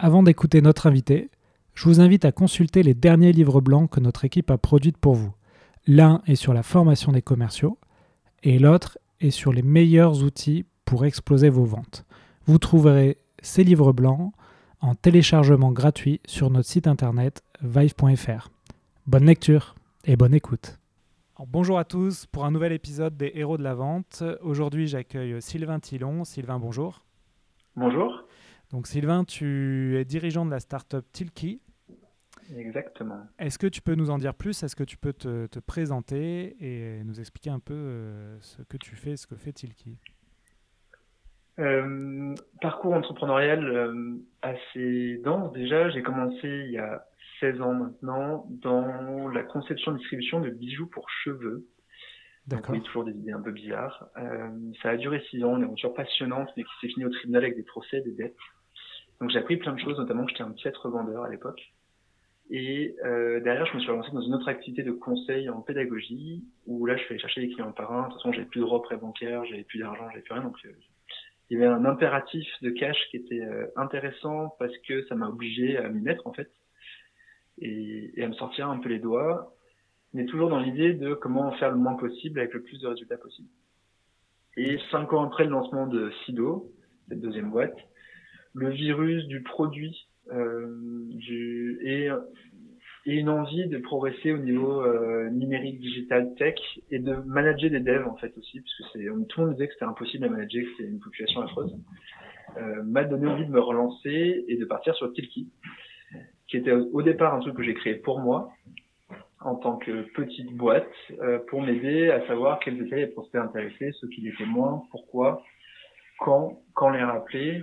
Avant d'écouter notre invité, je vous invite à consulter les derniers livres blancs que notre équipe a produits pour vous. L'un est sur la formation des commerciaux et l'autre est sur les meilleurs outils pour exploser vos ventes. Vous trouverez ces livres blancs en téléchargement gratuit sur notre site internet vive.fr. Bonne lecture et bonne écoute. bonjour à tous pour un nouvel épisode des Héros de la Vente. Aujourd'hui, j'accueille Sylvain Tillon. Sylvain, bonjour. Bonjour. Donc Sylvain, tu es dirigeant de la startup Tilki. Exactement. Est-ce que tu peux nous en dire plus? Est-ce que tu peux te, présenter et nous expliquer un peu euh, ce que tu fais, ce que fait Tilki? Euh, Parcours entrepreneurial euh, assez dense déjà. J'ai commencé il y a 16 ans maintenant dans la conception et distribution de bijoux pour cheveux. D'accord. toujours des idées un peu bizarres. ça a duré 6 ans, une aventure passionnante, mais qui s'est finie au tribunal avec des procès, des dettes. Donc j'ai appris plein de choses, notamment que j'étais un piètre revendeur à l'époque. Et euh, derrière, je me suis lancé dans une autre activité de conseil en pédagogie, où là, je fais chercher les clients par un. De toute façon, j'avais plus de droits prêt bancaire, j'avais plus d'argent, j'avais plus rien. Donc, euh, il y avait un impératif de cash qui était euh, intéressant parce que ça m'a obligé à m'y mettre, en fait, et, et, à me sortir un peu les doigts, mais toujours dans l'idée de comment faire le moins possible avec le plus de résultats possible. Et cinq ans après le lancement de Sido, cette deuxième boîte, le virus du produit euh, du, et, et, une envie de progresser au niveau euh, numérique, digital, tech et de manager des devs en fait aussi, parce que c'est, tout le monde disait que c'était impossible à manager, que c'était une population affreuse, euh, m'a donné envie de me relancer et de partir sur Tilki, qui était au départ un truc que j'ai créé pour moi, en tant que petite boîte, euh, pour m'aider à savoir quels étaient les prospects intéressés, ceux qui l'étaient moins, pourquoi, quand, quand les rappeler,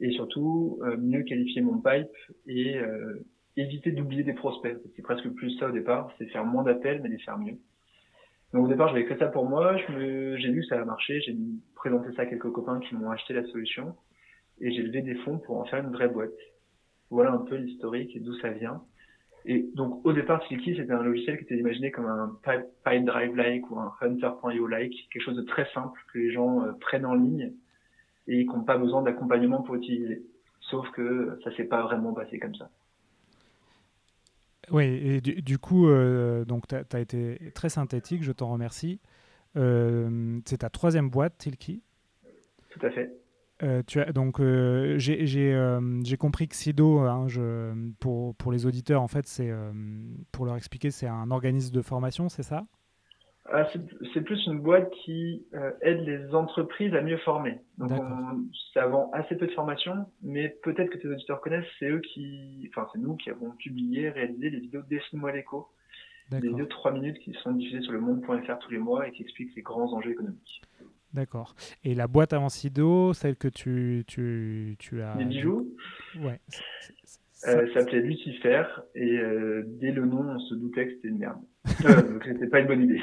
et surtout euh, mieux qualifier mon pipe et euh, éviter d'oublier des prospects. C'est presque plus ça au départ, c'est faire moins d'appels mais les faire mieux. Donc au départ, j'avais fait ça pour moi, j'ai vu que ça a marché, j'ai présenté ça à quelques copains qui m'ont acheté la solution et j'ai levé des fonds pour en faire une vraie boîte. Voilà un peu l'historique et d'où ça vient. Et donc au départ, Silky, c'était un logiciel qui était imaginé comme un Pipe, Drive-like ou un Hunter.io-like, quelque chose de très simple que les gens euh, prennent en ligne et qui n'ont pas besoin d'accompagnement pour utiliser. Sauf que ça s'est pas vraiment passé comme ça. Oui, et du, coup, euh, donc tu as, été très synthétique, je t'en remercie. Euh, c'est ta troisième boîte, Tilki Tout à fait. Euh, tu as, donc j'ai compris que SIDO, hein, je, pour, pour les auditeurs, en fait, c'est pour leur expliquer, c'est un organisme de formation, c'est ça? Ah, c'est plus une boîte qui euh, aide les entreprises à mieux former. Donc ça vend assez peu de formation, mais peut-être que tes auditeurs connaissent, c'est eux qui, enfin c'est nous qui avons publié, réalisé les vidéos Dessine-moi l'écho, des vidéos de 3 minutes qui sont diffusées sur le monde.fr tous les mois et qui expliquent les grands enjeux économiques. D'accord. Et la boîte avant Sido, celle que tu, tu, tu as... Les bijoux? Ouais. Euh, ça s'appelait Lucifer et euh, dès le nom, on se doutait que c'était une merde. Euh, donc c'était pas une bonne idée.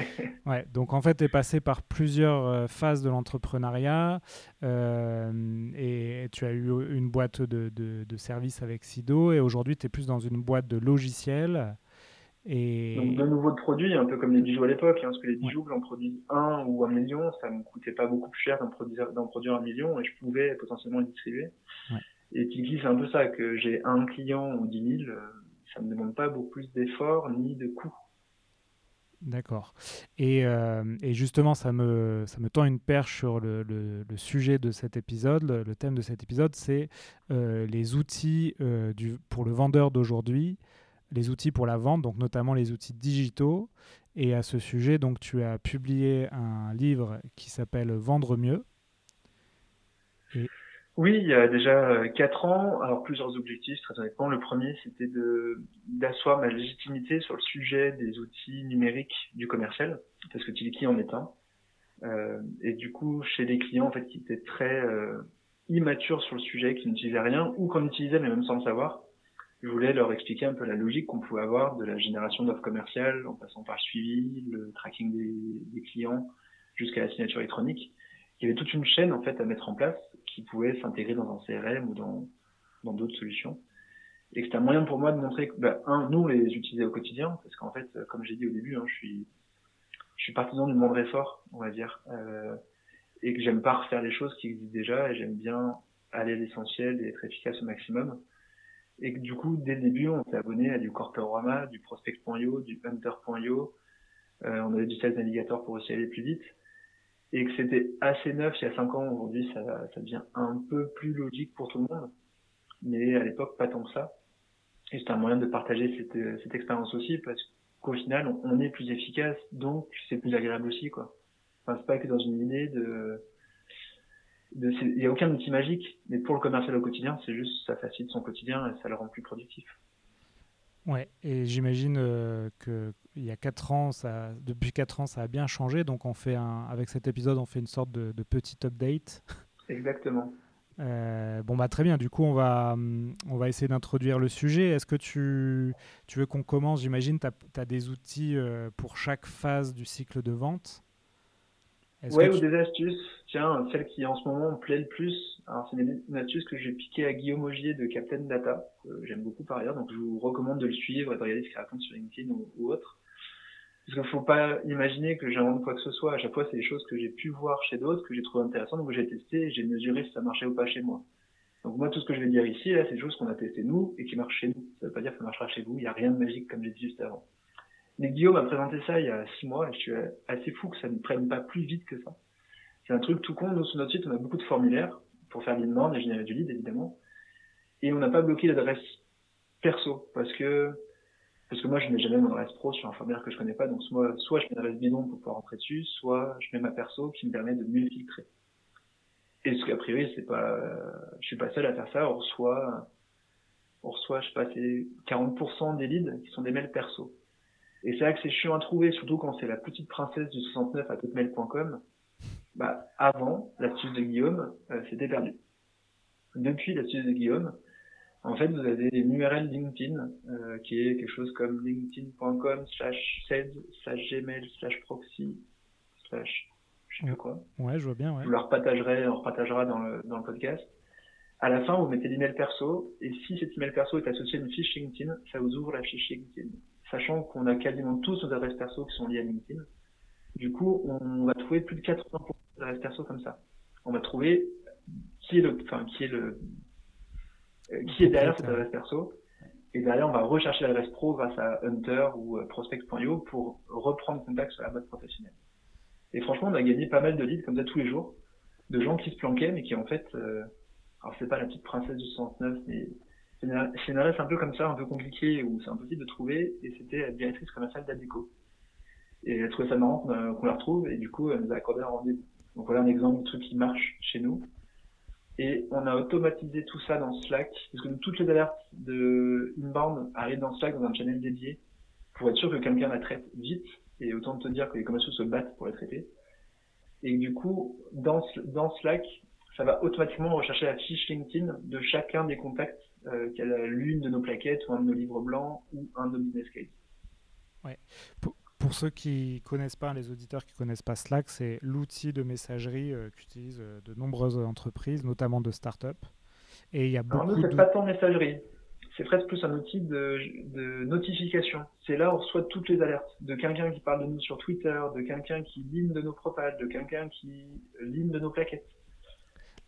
ouais, donc en fait, tu es passé par plusieurs phases de l'entrepreneuriat et tu as eu une boîte de, de, de services avec Sido et aujourd'hui, tu es plus dans une boîte de logiciels. Et... Donc de nouveaux produits, un peu comme les bijoux à l'époque, hein, parce que les bijoux, j'en produis un ou un million, ça me coûtait pas beaucoup plus cher d'en produire, produire, un million et je pouvais potentiellement les distribuer. Ouais. Et Tiki, c'est un peu ça, que j'ai un client ou 10 000, euh, ça ne me demande pas beaucoup plus d'efforts ni de coûts. D'accord. Et, euh, et, justement, ça me, ça me tend une perche sur le, le, sujet de cet épisode. Le, thème de cet épisode, c'est euh, les outils du, pour le vendeur d'aujourd'hui, les outils pour la vente, donc notamment les outils digitaux. Et à ce sujet, donc, tu as publié un livre qui s'appelle Vendre mieux. Et oui, il y a déjà euh, quatre ans, alors plusieurs objectifs, très honnêtement. Le premier, c'était de d'asseoir ma légitimité sur le sujet des outils numériques du commercial, parce que Tiliki en est un. Euh, et du coup, chez les clients, en fait, qui étaient très euh, immatures sur le sujet, qui n'utilisaient rien, ou qu'on utilisait mais même sans le savoir. Je voulais leur expliquer un peu la logique qu'on pouvait avoir de la génération d'offres commerciales, en passant par le suivi, le tracking des, des clients, jusqu'à la signature électronique. Il y avait toute une chaîne en fait à mettre en place qui pouvait s'intégrer dans un CRM ou dans dans d'autres solutions. Et c'était un moyen pour moi de montrer que, bah, un, nous, on les utilisait au quotidien, parce qu'en fait, comme j'ai dit au début, hein, je suis je suis partisan du monde fort, on va dire, euh, et que j'aime pas refaire les choses qui existent déjà, et j'aime bien aller à l'essentiel et être efficace au maximum. Et que du coup, dès le début, on s'est abonné à du Corporama, du Prospect.io, du Hunter.io, euh, on avait du Sales Navigator pour aussi aller plus vite et que c'était assez neuf il y a cinq ans, aujourd'hui ça, ça devient un peu plus logique pour tout le monde, mais à l'époque pas tant que ça. Et c'était un moyen de partager cette, cette expérience aussi parce qu'au final on, est plus efficace, donc c'est plus agréable aussi quoi. Enfin c'est pas que dans une idée de il n'y a aucun outil magique, mais pour le commercial au quotidien, c'est juste ça facilite son quotidien et ça le rend plus productif. Ouais, et j'imagine euh, que il y a quatre ans, ça, depuis 4 ans, ça a bien changé. Donc, on fait un, avec cet épisode, on fait une sorte de, petit update. Exactement. Euh, bon, bah, très bien. Du coup, on va, on va essayer d'introduire le sujet. Est-ce que tu, tu veux qu'on commence? J'imagine tu as, des outils euh, pour chaque phase du cycle de vente. Ouais, ou des astuces. Tiens, celle qui en ce moment me plaît le plus, alors c'est une astuce que j'ai piquée à Guillaume Augier de Captain Data, que j'aime beaucoup par ailleurs, donc je vous recommande de le suivre et de regarder ce qu'il raconte sur LinkedIn ou, autre. Parce qu'il faut pas imaginer que j'invente quoi que ce soit. À chaque fois, c'est des choses que j'ai pu voir chez d'autres, que j'ai trouvé intéressantes, donc j'ai testé et j'ai mesuré si ça marchait ou pas chez moi. Donc moi, tout ce que je vais dire ici, là, c'est des choses qu'on a testées nous et qui marchent chez nous. Ça veut pas dire que ça marchera chez vous. Il n'y a rien de magique comme j'ai dit juste avant. Mais Guillaume a présenté ça il y a six mois et je suis assez fou que ça ne prenne pas plus vite que ça. C'est un truc tout con. Nous, sur notre site, on a beaucoup de formulaires pour faire l'inbound et générer du lead, évidemment. Et on n'a pas bloqué l'adresse perso parce que parce que moi, je mets jamais mon adresse pro sur un formulaire que je connais pas. Donc, soit, soit je mets l'adresse bidon pour pouvoir rentrer dessus, soit je mets ma perso qui me permet de mieux filtrer. Et ce qu'a priori, c'est pas, je suis pas seul à faire ça. On reçoit, on reçoit, je sais pas, c'est 40% des leads qui sont des mails perso. Et c'est vrai que c'est chiant à trouver, surtout quand c'est la petite princesse du 69 à hotmail.com bah, avant l'astuce de Guillaume, euh, c'était perdu. Depuis l'astuce de Guillaume, en fait, vous avez une URL LinkedIn euh, qui est quelque chose comme linkedin.com slash sales slash gmail slash proxy slash je sais pas quoi. Ouais, je vois bien. Ouais. Je vous la repartagerai, on repartagera dans le, dans le podcast. À la fin, vous mettez l'email perso et si cet email perso est associé à une fiche LinkedIn, ça vous ouvre la fiche LinkedIn. Sachant qu'on a quasiment tous nos adresses perso qui sont liées à LinkedIn. Du coup, on va trouver plus de 80% l'adresse perso comme ça. On va trouver qui est le, enfin, qui est le, euh, qui est derrière cette adresse perso. Et derrière, on va rechercher l'adresse pro grâce à Hunter ou euh, Prospect.io pour reprendre contact sur la boîte professionnelle. Et franchement, on a gagné pas mal de leads comme ça tous les jours, de gens qui se planquaient, mais qui en fait, euh, alors c'est pas la petite princesse du 69, mais c'est une, adresse un peu comme ça, un peu compliquée, où c'est impossible de trouver, et c'était la directrice commerciale d'Adeco. Et elle trouvait ça marrant qu'on la retrouve, et du coup, elle nous a accordé un rendez-vous. Donc voilà un exemple de truc qui marche chez nous. Et on a automatisé tout ça dans Slack, parce que toutes les alertes de inbound arrivent dans Slack, dans un channel dédié, pour être sûr que quelqu'un la traite vite, et autant te dire que les commerciaux se battent pour les traiter. Et du coup, dans, dans Slack, ça va automatiquement rechercher la fiche LinkedIn de chacun des contacts euh, qui a l'une de nos plaquettes, ou un de nos livres blancs, ou un de nos business cases. Ouais pour ceux qui connaissent pas, les auditeurs qui connaissent pas Slack, c'est l'outil de messagerie euh, qu'utilisent euh, de nombreuses entreprises, notamment de start-up. Et il y a beaucoup Alors nous, c'est pas tant messagerie. C'est presque plus un outil de, de notification. C'est là où on reçoit toutes les alertes de quelqu'un qui parle de nous sur Twitter, de quelqu'un qui ligne de nos propales, de quelqu'un qui ligne de nos plaquettes.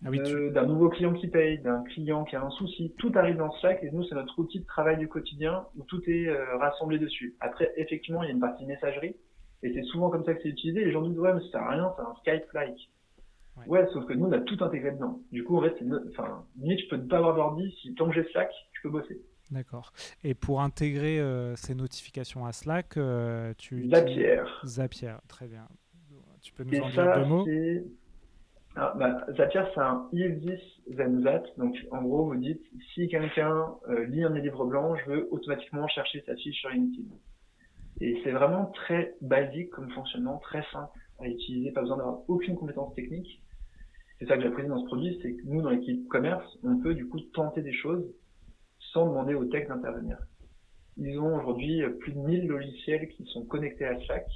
Ah d'un nouveau client qui paye, d'un client qui a un souci, tout arrive dans Slack et nous c'est notre outil de travail du quotidien où tout est euh, rassemblé dessus. Après effectivement il y a une partie messagerie et c'est souvent comme ça que c'est utilisé. Les gens disent ouais mais ça sert à rien, c'est un Skype-like. Ouais. sauf que nous on a tout intégré dedans. Du coup en fait, enfin limite je peux ne pas avoir d'ordi si tant que j'ai Slack, je peux bosser. D'accord. Et pour intégrer euh, ces notifications à Slack, euh, tu Zapier. Zapier, très bien. Tu peux nous en dire deux mots? Ah, bah, Zapier, c'est un if this then that. Donc, en gros, vous dites, si quelqu'un euh, lit un des livres blancs, je veux automatiquement chercher sa fiche sur LinkedIn. Et c'est vraiment très basique comme fonctionnement, très simple à utiliser, pas besoin d'avoir aucune compétence technique. c'est ça que j'apprécie dans ce produit, c'est que nous, dans l'équipe commerce, on peut du coup tenter des choses sans demander aux tech d'intervenir. Ils ont aujourd'hui plus de 1000 logiciels qui sont connectés à Slack,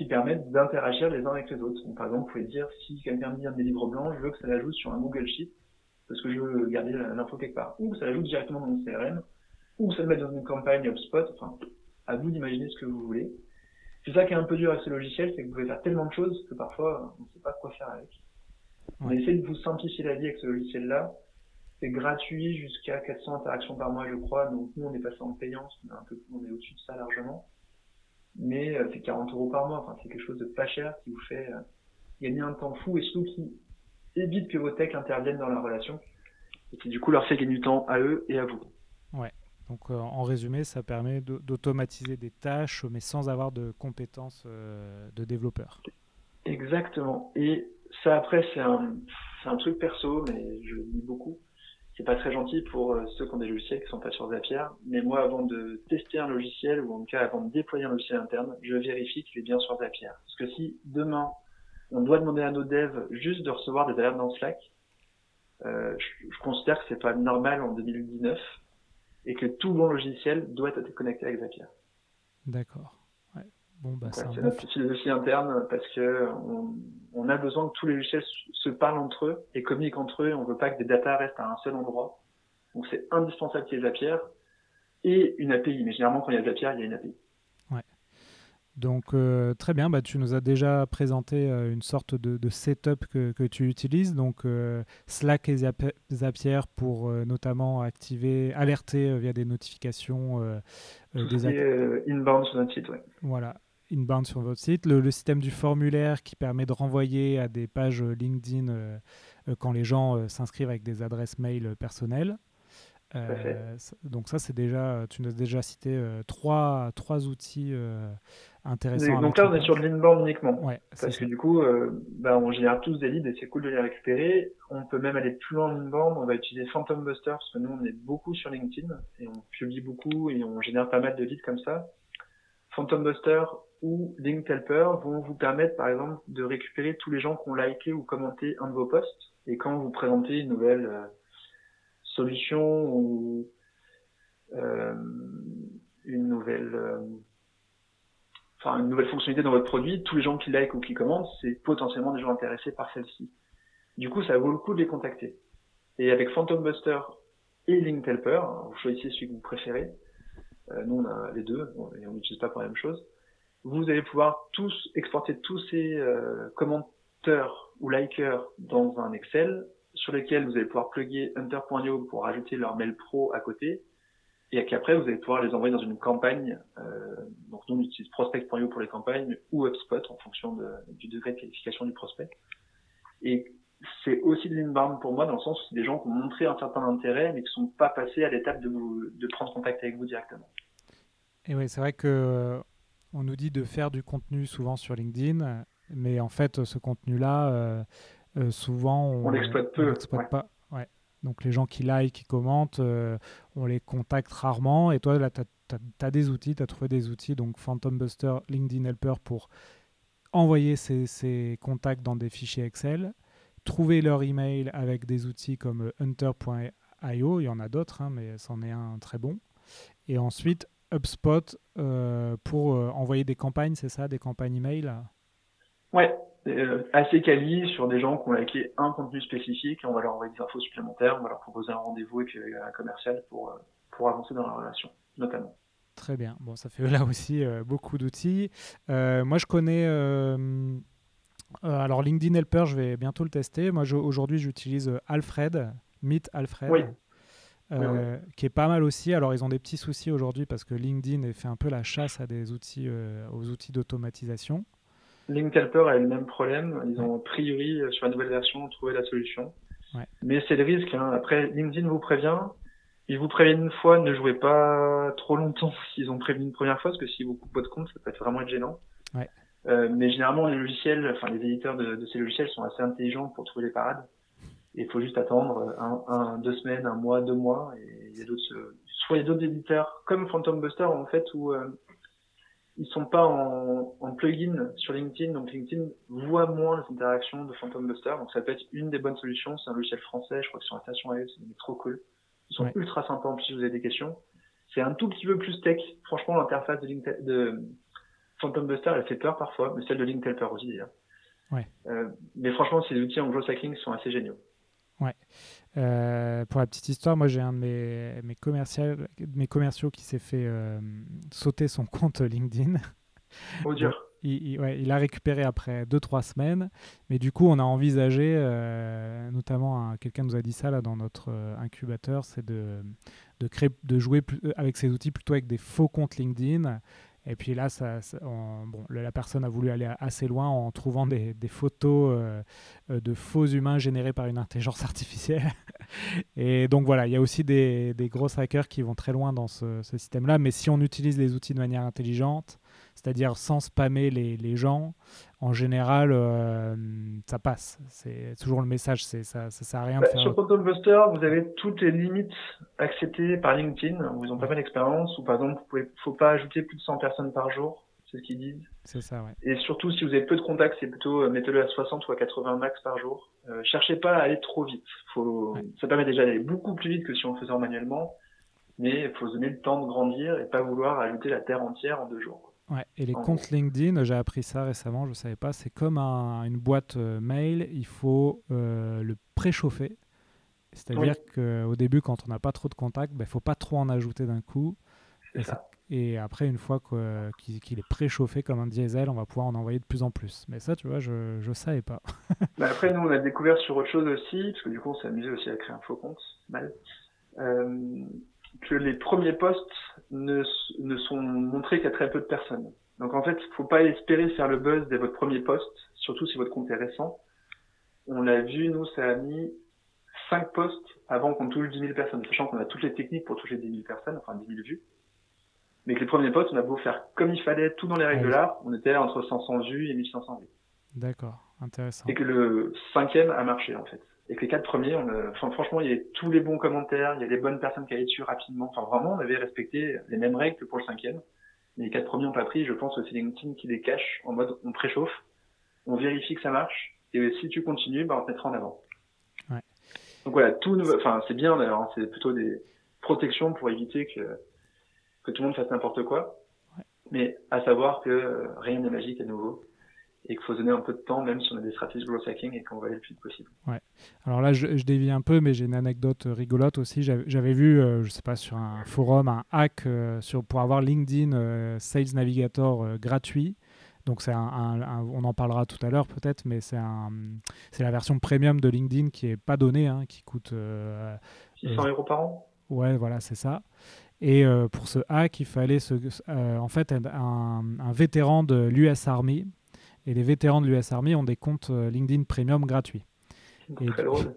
qui permettent d'interagir les uns avec les autres. Donc, par exemple, vous pouvez dire, si quelqu'un me dit un des livres blancs, je veux que ça l'ajoute sur un Google Sheet, parce que je veux garder l'info quelque part. Ou ça l'ajoute directement dans mon CRM, ou ça le met dans une campagne HubSpot, enfin, à vous d'imaginer ce que vous voulez. C'est ça qui est un peu dur avec ce logiciel, c'est que vous pouvez faire tellement de choses que parfois, on ne sait pas quoi faire avec. On essaie de vous simplifier la vie avec ce logiciel-là. C'est gratuit jusqu'à 400 interactions par mois, je crois. Donc nous, on est passé en payance, on est, un peu, on est au-dessus de ça largement. Mais euh, c'est 40 euros par mois. Enfin, c'est quelque chose de pas cher qui vous fait euh, gagner un temps fou et surtout qui évite que vos techs interviennent dans la relation et qui du coup leur fait gagner du temps à eux et à vous. Ouais. Donc euh, en résumé, ça permet d'automatiser des tâches, mais sans avoir de compétences de développeur. Exactement. Et ça, après, c'est un, un truc perso, mais je le dis beaucoup. C'est pas très gentil pour euh, ceux qui ont des logiciels qui sont pas sur Zapier. Mais moi, avant de tester un logiciel, ou en tout cas avant de déployer un logiciel interne, je vérifie qu'il est bien sur Zapier. Parce que si demain, on doit demander à nos devs juste de recevoir des alertes dans Slack, euh, je, considère que c'est pas normal en 2019 et que tout bon logiciel doit être connecté avec Zapier. D'accord. Bon, bah, c'est notre philosophie interne parce que on, a besoin que tous les logiciels se parlent entre eux et communiquent entre eux. On veut pas que des datas restent à un seul endroit. Donc c'est indispensable qu'il y ait Zapier et une API. Mais généralement, quand il y a Zapier, il y a une API. Ouais. Donc euh, très bien, bah, tu nous as déjà présenté euh, une sorte de, setup que, que, tu utilises. Donc euh, Slack et Zapier pour notamment activer, alerter via des notifications des inbound sur notre site. Ouais. Voilà inbound sur votre site, le, système du formulaire qui permet de renvoyer à des pages LinkedIn euh, euh, quand les gens euh, s'inscrivent avec des adresses mail personnelles. donc ça, c'est déjà, tu nous as déjà cité trois, trois outils intéressants. Donc là, on est sur l'inbound uniquement. Ouais, parce que du coup, bah, on génère tous des leads et c'est cool de les récupérer. On peut même aller plus loin en inbound. On va utiliser Phantom Buster parce que nous, on est beaucoup sur LinkedIn et on publie beaucoup et on génère pas mal de leads comme ça. Phantom Buster, ou Link Helper vont vous permettre, par exemple, de récupérer tous les gens qui ont liké ou commenté un de vos posts. Et quand vous présentez une nouvelle euh, solution ou euh, une nouvelle, euh, enfin une nouvelle fonctionnalité dans votre produit, tous les gens qui like ou qui commentent, c'est potentiellement des gens intéressés par celle-ci. Du coup, ça vaut le coup de les contacter. Et avec Phantom Buster et Link Helper, vous choisissez celui que vous préférez. nous, on a les deux et on n'utilise pas pour la même chose vous allez pouvoir tous exporter tous ces euh, commenteurs ou likers dans un Excel sur lesquels vous allez pouvoir plugger hunter.io pour ajouter leur mail pro à côté et qu'après vous allez pouvoir les envoyer dans une campagne. Euh, donc nous on utilise prospect.io pour les campagnes ou HubSpot en fonction de, du degré de qualification du prospect. Et c'est aussi de l'inbound pour moi dans le sens où c'est des gens qui ont montré un certain intérêt mais qui sont pas passés à l'étape de, de prendre contact avec vous directement. Et oui, c'est vrai que on nous dit de faire du contenu souvent sur LinkedIn, mais en fait, ce contenu-là, euh, euh, souvent, on, l'exploite peu. pas. Ouais. Donc les gens qui like, qui commentent, euh, on les contacte rarement. Et toi, là, tu as, des outils, tu as trouvé des outils, donc Phantom Buster, LinkedIn Helper pour envoyer ces, contacts dans des fichiers Excel, trouver leur email avec des outils comme hunter.io, il y en a d'autres, hein, mais c'en est un très bon. Et ensuite, HubSpot euh, pour euh, envoyer des campagnes, c'est ça, des campagnes email? Ouais, euh, assez quali sur des gens qui ont liké un contenu spécifique et on va leur envoyer des infos supplémentaires, on va leur proposer un rendez-vous avec un commercial pour, pour avancer dans la relation, notamment. Très bien. Bon, ça fait là aussi beaucoup d'outils. moi, je connais. alors, LinkedIn Helper, je vais bientôt le tester. Moi, aujourd'hui, j'utilise Alfred, Meet Alfred. Oui. Euh, qui est pas mal aussi. Alors, ils ont des petits soucis aujourd'hui parce que LinkedIn fait un peu la chasse à des outils, euh, aux outils d'automatisation. LinkedIn a le même problème. Ils ont, a priori, euh, sur la nouvelle version, trouvé la solution. Mais c'est le risque. Hein. Après, LinkedIn vous prévient. Ils vous préviennent une fois, ne jouez pas trop longtemps s'ils ont prévenu une première fois, parce que si vous coupez votre compte, ça peut être vraiment gênant. mais généralement, les logiciels, enfin les éditeurs de, de, ces logiciels sont assez intelligents pour trouver les parades. Il faut juste attendre un, deux semaines, un mois, deux mois. Et il y a d'autres, soit il y a d'autres éditeurs comme Phantom Buster en fait où euh, ils sont pas en, en plugin sur LinkedIn, donc LinkedIn voit moins les interactions de Phantom Buster, donc ça peut être une des bonnes solutions. C'est un logiciel français, je crois que sur la station iOS, c'est trop cool. Ils sont ultra sympas si vous avez des questions. C'est un tout petit peu plus tech. Franchement, l'interface de, LinkedIn, de Phantom Buster, elle fait peur parfois, mais celle de LinkedIn peur aussi d'ailleurs. Ouais. Euh, mais franchement, ces outils en hacking sont assez géniaux. Euh, pour la petite histoire, moi j'ai un de mes, mes, commerciaux, mes commerciaux qui s'est fait euh, sauter son compte LinkedIn. Oh dur. Il, ouais, il, a récupéré après 2-3 semaines, mais du coup on a envisagé, notamment quelqu'un nous a dit ça là dans notre incubateur, c'est de, de, créer, de jouer avec ces outils plutôt avec des faux comptes LinkedIn et puis là, ça, bon, la personne a voulu aller assez loin en trouvant des, photos euh, euh, de faux humains générés par une intelligence artificielle. Et donc voilà, il y a aussi des, des, gros hackers qui vont très loin dans ce, ce système-là. Mais si on utilise les outils de manière intelligente, c'est-à-dire sans spammer les, les, gens, en général, euh, ça passe. C'est toujours le message, ça, ça sert à rien de bah, faire... Sur Photo Buster, vous avez toutes les limites acceptées par LinkedIn, où ils ont pas mal d'expérience, ou par exemple, il ne faut pas ajouter plus de 100 personnes par jour, c'est ce qu'ils disent. C'est ça, ouais. Et surtout, si vous avez peu de contacts, c'est plutôt euh, mettez-le à 60 ou à 80 max par jour. Euh, cherchez pas à aller trop vite. Faut... Ça permet déjà d'aller beaucoup plus vite que si on le faisait manuellement, mais il faut se donner le temps de grandir et pas vouloir ajouter la terre entière en deux jours. Ouais, et les comptes LinkedIn, j'ai appris ça récemment, je ne savais pas, c'est comme une boîte euh, mail, il faut euh, le préchauffer. C'est-à-dire qu'au début, quand on n'a pas trop de contacts, il ben, ne faut pas trop en ajouter d'un coup. Et, après, une fois qu'il est préchauffé comme un diesel, on va pouvoir en envoyer de plus en plus. Mais ça, tu vois, je ne savais pas. Bah, après, nous, on a découvert sur autre chose aussi, parce que du coup, on s'est amusé aussi à créer un faux compte. Mal. Euh, que les premiers posts ne, ne sont montrés qu'à très peu de personnes. Donc en fait, il faut pas espérer faire le buzz dès votre premier post, surtout si votre compte est récent. On l'a vu, nous, ça a mis 5 posts avant qu'on touche 10 000 personnes, sachant qu'on a toutes les techniques pour toucher 10 000 personnes, enfin 10 000 vues. Mais que les premiers posts, on a beau faire comme il fallait, tout dans les règles de l'art, on était entre 500 vues et 1500 vues. D'accord, intéressant. Et que le cinquième a marché, en fait et que les quatre premiers, on franchement, il y avait tous les bons commentaires, il y a des bonnes personnes qui allaient dessus rapidement. Enfin, vraiment, on avait respecté les mêmes règles que pour le cinquième. Mais les quatre premiers n'ont pas pris. Je pense que c'est LinkedIn qui les cache en mode on préchauffe, on vérifie que ça marche, et si tu continues, bah, on te mettra en avant. Ouais. Donc voilà, tout, enfin, c'est bien d'ailleurs, hein, c'est plutôt des protections pour éviter que, que tout le monde fasse n'importe quoi. Ouais. Mais à savoir que rien n'est magique à nouveau et qu'il faut donner un peu de temps, même si on a des stratégies de growth hacking et qu'on va aller le plus vite possible. Ouais. Alors là, je, dévie un peu, mais j'ai une anecdote rigolote aussi. J'avais vu, euh, je sais pas, sur un forum, un hack euh, sur, pour avoir LinkedIn euh, Sales Navigator gratuit. Donc c'est un, on en parlera tout à l'heure peut-être, mais c'est c'est la version premium de LinkedIn qui est pas donnée, hein, qui coûte 600 euros par an? Ouais, voilà, c'est ça. Et pour ce hack, il fallait ce, en fait un, un vétéran de l'US Army et les vétérans de l'US Army ont des comptes euh, LinkedIn Premium gratuits.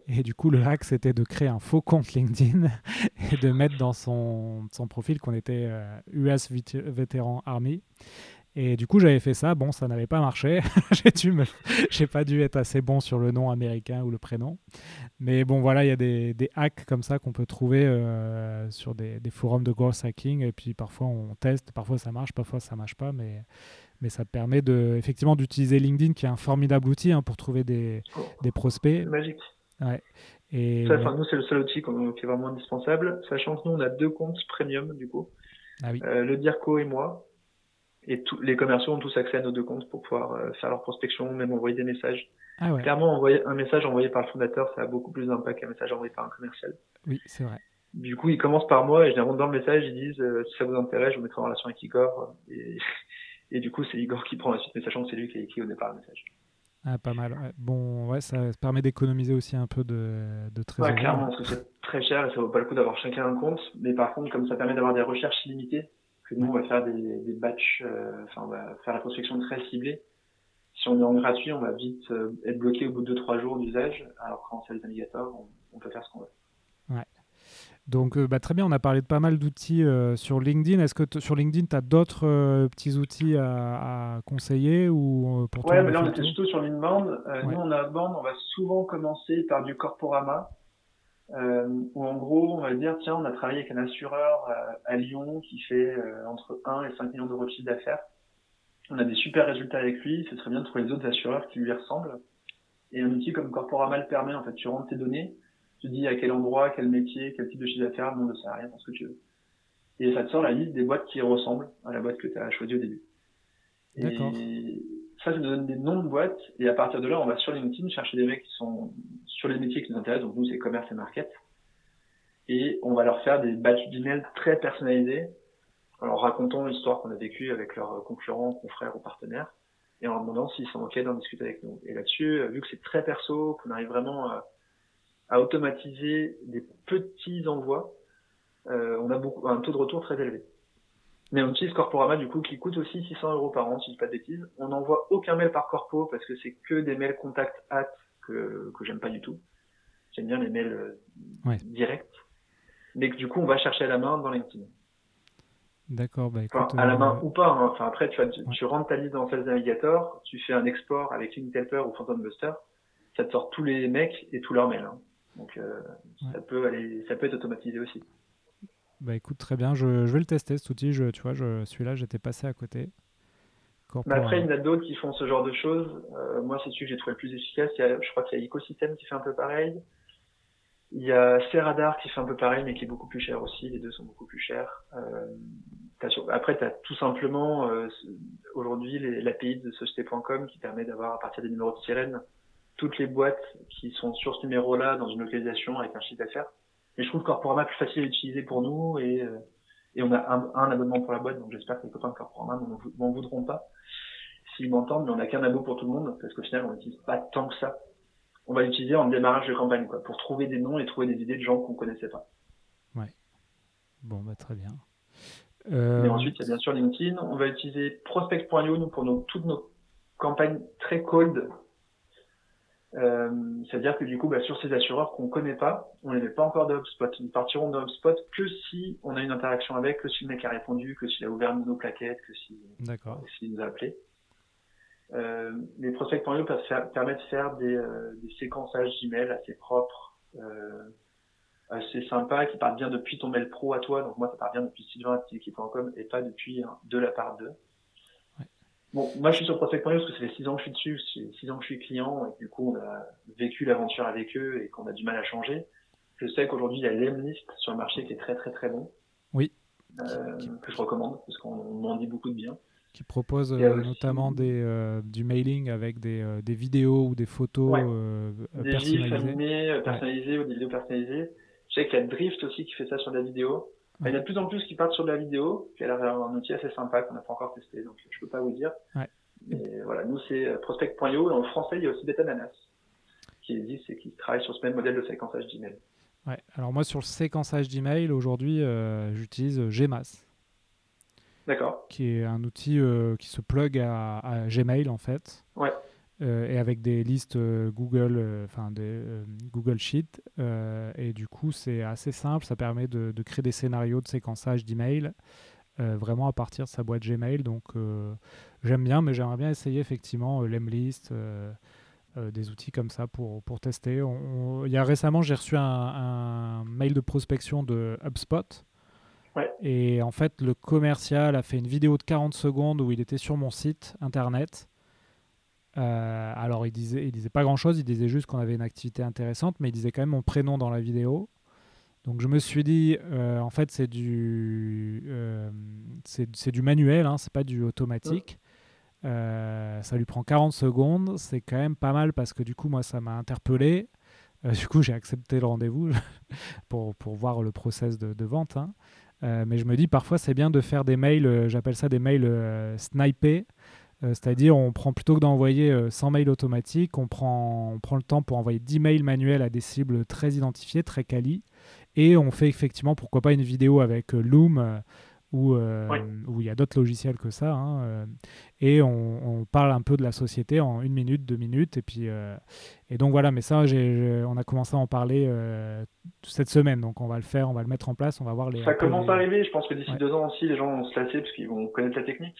Et, du coup, le hack, c'était de créer un faux compte LinkedIn et de mettre dans son, son profil qu'on était US euh, Vétéran Army. Et du coup, j'avais fait ça. Bon, ça n'avait pas marché. j'ai dû me... j'ai pas dû être assez bon sur le nom américain ou le prénom. Mais bon, voilà, il y a des, des, hacks comme ça qu'on peut trouver euh, sur des, des, forums de growth hacking. Et puis parfois, on teste. Parfois, ça marche. Parfois, ça marche pas. Mais mais ça permet de, effectivement d'utiliser LinkedIn, qui est un formidable outil hein, pour trouver des, des prospects. Magique. Ouais. Et... Ça, nous, c'est le seul outil qui est vraiment indispensable, sachant que nous, on a deux comptes premium, du coup. Ah oui. euh, le DIRCO et moi. Et tous les commerciaux ont tous accès à nos deux comptes pour pouvoir euh, faire leur prospection, même envoyer des messages. Ah ouais. Clairement, envoyer un message envoyé par le fondateur, ça a beaucoup plus d'impact qu'un message envoyé par un commercial. Oui, c'est vrai. Du coup, ils commencent par moi et généralement dans le message, ils disent euh, si ça vous intéresse, je vous mettrai en relation avec Igor. Et et du coup, c'est Igor qui prend la suite, mais sachant que c'est lui qui a écrit au départ le message. Ah, pas mal. Bon, ouais, ça permet d'économiser aussi un peu de, de trésorerie. Ouais, clairement, parce que c'est très cher et ça vaut pas le coup d'avoir chacun un compte. Mais par contre, comme ça permet d'avoir des recherches illimitées, que nous, on va faire des, des batchs, euh, enfin, on va faire la prospection très ciblée. Si on est en gratuit, on va vite euh, être bloqué au bout de 2-3 jours d'usage. Alors qu'en Sales Navigator, on, on peut faire ce qu'on veut. Ouais. Donc, euh, bah, très bien, on a parlé de pas mal d'outils euh, sur LinkedIn. Est-ce que sur LinkedIn, tu as d'autres euh, petits outils à, conseiller ou pour Ouais, mais là, on était surtout sur l'inbound. Nous, en outbound, on va souvent commencer par du corporama, où en gros, on va dire, tiens, on a travaillé avec un assureur à Lyon qui fait entre 1 et 5 millions d'euros de chiffre d'affaires. on a des super résultats avec lui. Ce serait bien de trouver les autres assureurs qui lui ressemblent. Et un outil comme Corporama le permet. En fait, tu rentres tes données, tu dis à quel endroit, quel métier, quel type de chiffre d'affaires, nom de salarié, ce que tu veux. Et ça te sort la liste des boîtes qui ressemblent à la boîte que tu as choisie au début. Et ça, ça nous donne des noms de boîtes. Et à partir de là, on va sur LinkedIn chercher des mecs qui sont sur les métiers qui nous intéressent. Donc nous, c'est commerce et market. Et on va leur faire des batchs d'emails très personnalisés en leur racontant l'histoire qu'on a vécue avec leurs concurrents, confrères ou partenaires et en leur demandant s'ils sont OK d'en discuter avec nous. Et là-dessus, vu que c'est très perso, qu'on arrive vraiment à, à, automatiser des petits envois, euh, on a beaucoup, un taux de retour très élevé. Mais on utilise Corporama du coup qui coûte aussi 600 euros par an, si je dis pas de bêtises. On n'envoie aucun mail par corpo parce que c'est que des mails contact at que, que j'aime pas du tout. J'aime bien les mails euh, directs. Mais que du coup on va chercher à la main dans LinkedIn. D'accord, bah écoute, à la main euh, ou pas. Hein. Enfin après tu, tu, rentres ta liste dans Sales Navigator, tu fais un export avec LinkedIn ou Phantom Buster, ça te sort tous les mecs et tous leurs mails. Hein. Donc euh, ça peut aller, ça peut être automatisé aussi. Bah écoute, très bien, je, vais le tester cet outil. Je, tu vois, je, celui-là, j'étais passé à côté. Mais après, il y en a d'autres qui font ce genre de choses. Euh, moi, c'est celui que j'ai trouvé le plus efficace. je crois qu'il y a Ecosystem qui fait un peu pareil. Il y a Ceradar qui fait un peu pareil, mais qui est beaucoup plus cher aussi. Les deux sont beaucoup plus chers. Euh, après, tu as tout simplement euh, aujourd'hui l'API de société.com qui permet d'avoir à partir des numéros de sirène toutes les boîtes qui sont sur ce numéro-là dans une localisation avec un chiffre d'affaires. Mais je trouve Corporama plus facile à utiliser pour nous et, euh, et on a un, un, abonnement pour la boîte, donc j'espère que les copains de Corporama m'en voudront pas s'ils m'entendent, mais on n'a qu'un abo pour tout le monde parce qu'au final on n'utilise pas tant que ça. On va l'utiliser en démarrage de campagne, quoi, pour trouver des noms et trouver des idées de gens qu'on connaissait pas. Ouais. Bon, bah très bien. Euh... Et ensuite, il y a bien sûr LinkedIn. On va utiliser prospect.io nous pour nos, toutes nos campagnes très cold euh, C'est-à-dire que du coup, bah, sur ces assureurs qu'on connaît pas, on les met pas encore de HubSpot. Nous partirons de HubSpot que si on a une interaction avec, que si le mec a répondu, que s'il a ouvert nos plaquettes, que s'il si nous a appelé. Euh, les prospects.io permettent de faire des, euh, des séquençages d'emails assez propres, euh, assez sympas, qui partent bien depuis ton mail pro à toi. Donc moi, ça part bien depuis sylvain.com et pas depuis de la part d'eux. Bon, moi je suis sur Prospect.io parce que ça fait six ans que je suis dessus, six ans que je suis client et du coup on a vécu l'aventure avec eux et qu'on a du mal à changer. Je sais qu'aujourd'hui il y a l'Emlist sur le marché qui est très très très bon. Oui. Euh, que je recommande parce qu'on m'en dit beaucoup de bien. Qui propose euh, notamment des, euh, du mailing avec des, euh, des, vidéos ou des photos ouais. des personnalisées. animés personnalisées ou des vidéos personnalisées. Je sais qu'il y a Drift aussi qui fait ça sur la vidéo. Il y en a de plus en plus qui partent sur de la vidéo, qui a l'air un outil assez sympa qu'on n'a pas encore testé, donc je peux pas vous dire. Ouais. Mais voilà, nous c'est prospect.io et en français il y a aussi Betananas qui existe et qui travaille sur ce même modèle de séquençage d'email. Ouais. Alors moi sur le séquençage d'email aujourd'hui euh, j'utilise Gmas. D'accord. Qui est un outil euh, qui se plug à, à, Gmail en fait. Ouais. Euh, et avec des listes euh, Google, euh, enfin des Google Sheet. et du coup, c'est assez simple. Ça permet de, de, créer des scénarios de séquençage d'emails vraiment à partir de sa boîte Gmail. Donc, j'aime bien, mais j'aimerais bien essayer effectivement l'Emlist. des outils comme ça pour, pour tester. il y a récemment, j'ai reçu un, un, mail de prospection de HubSpot. Ouais. Et en fait, le commercial a fait une vidéo de 40 secondes où il était sur mon site internet euh, alors, il disait, il disait pas grand chose, il disait juste qu'on avait une activité intéressante, mais il disait quand même mon prénom dans la vidéo. Donc, je me suis dit, euh, en fait, c'est du, euh, c'est, du manuel, hein, c'est pas du automatique. ça lui prend 40 secondes, c'est quand même pas mal parce que du coup, moi, ça m'a interpellé. du coup, j'ai accepté le rendez-vous pour, pour, voir le process de, vente. Hein. mais je me dis, parfois, c'est bien de faire des mails, j'appelle ça des mails snipés. Euh, c'est-à-dire, on prend plutôt que d'envoyer 100 euh, mails automatiques, on prend, on prend le temps pour envoyer 10 mails manuels à des cibles très identifiées, très quali. Et on fait effectivement, pourquoi pas, une vidéo avec euh, Loom où, où il y a d'autres logiciels que ça. Hein, et on, parle un peu de la société en une minute, deux minutes. Et, puis, et donc voilà, mais ça, on a commencé à en parler cette semaine. Donc on va le faire, on va le mettre en place, on va voir les. Ça commence à arriver. Je pense que d'ici deux ans aussi, les gens vont se lasser parce qu'ils vont connaître la technique.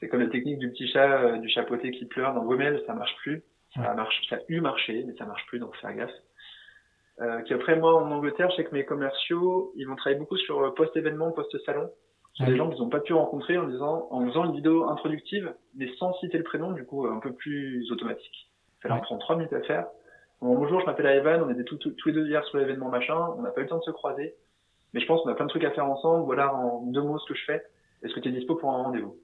C'est comme la technique du petit chat, euh, du chapeauté qui pleure dans Brummel, ça marche plus. Ça, marche, ça a eu marché, mais ça marche plus, donc faire gaffe. Euh, après, moi, en Angleterre, je sais que mes commerciaux, ils vont travailler beaucoup sur euh, post-événement, post-salon. sur des gens qu'ils n'ont pas pu rencontrer en disant, en faisant une vidéo introductive, mais sans citer le prénom, du coup, un peu plus automatique. Ça leur prend trois minutes à faire. bonjour, je m'appelle Evan, on était tous les deux hier sur l'événement machin, on n'a pas eu le temps de se croiser, mais je pense qu'on a plein de trucs à faire ensemble, voilà en deux mots ce que je fais, est-ce que tu es dispo pour un rendez-vous?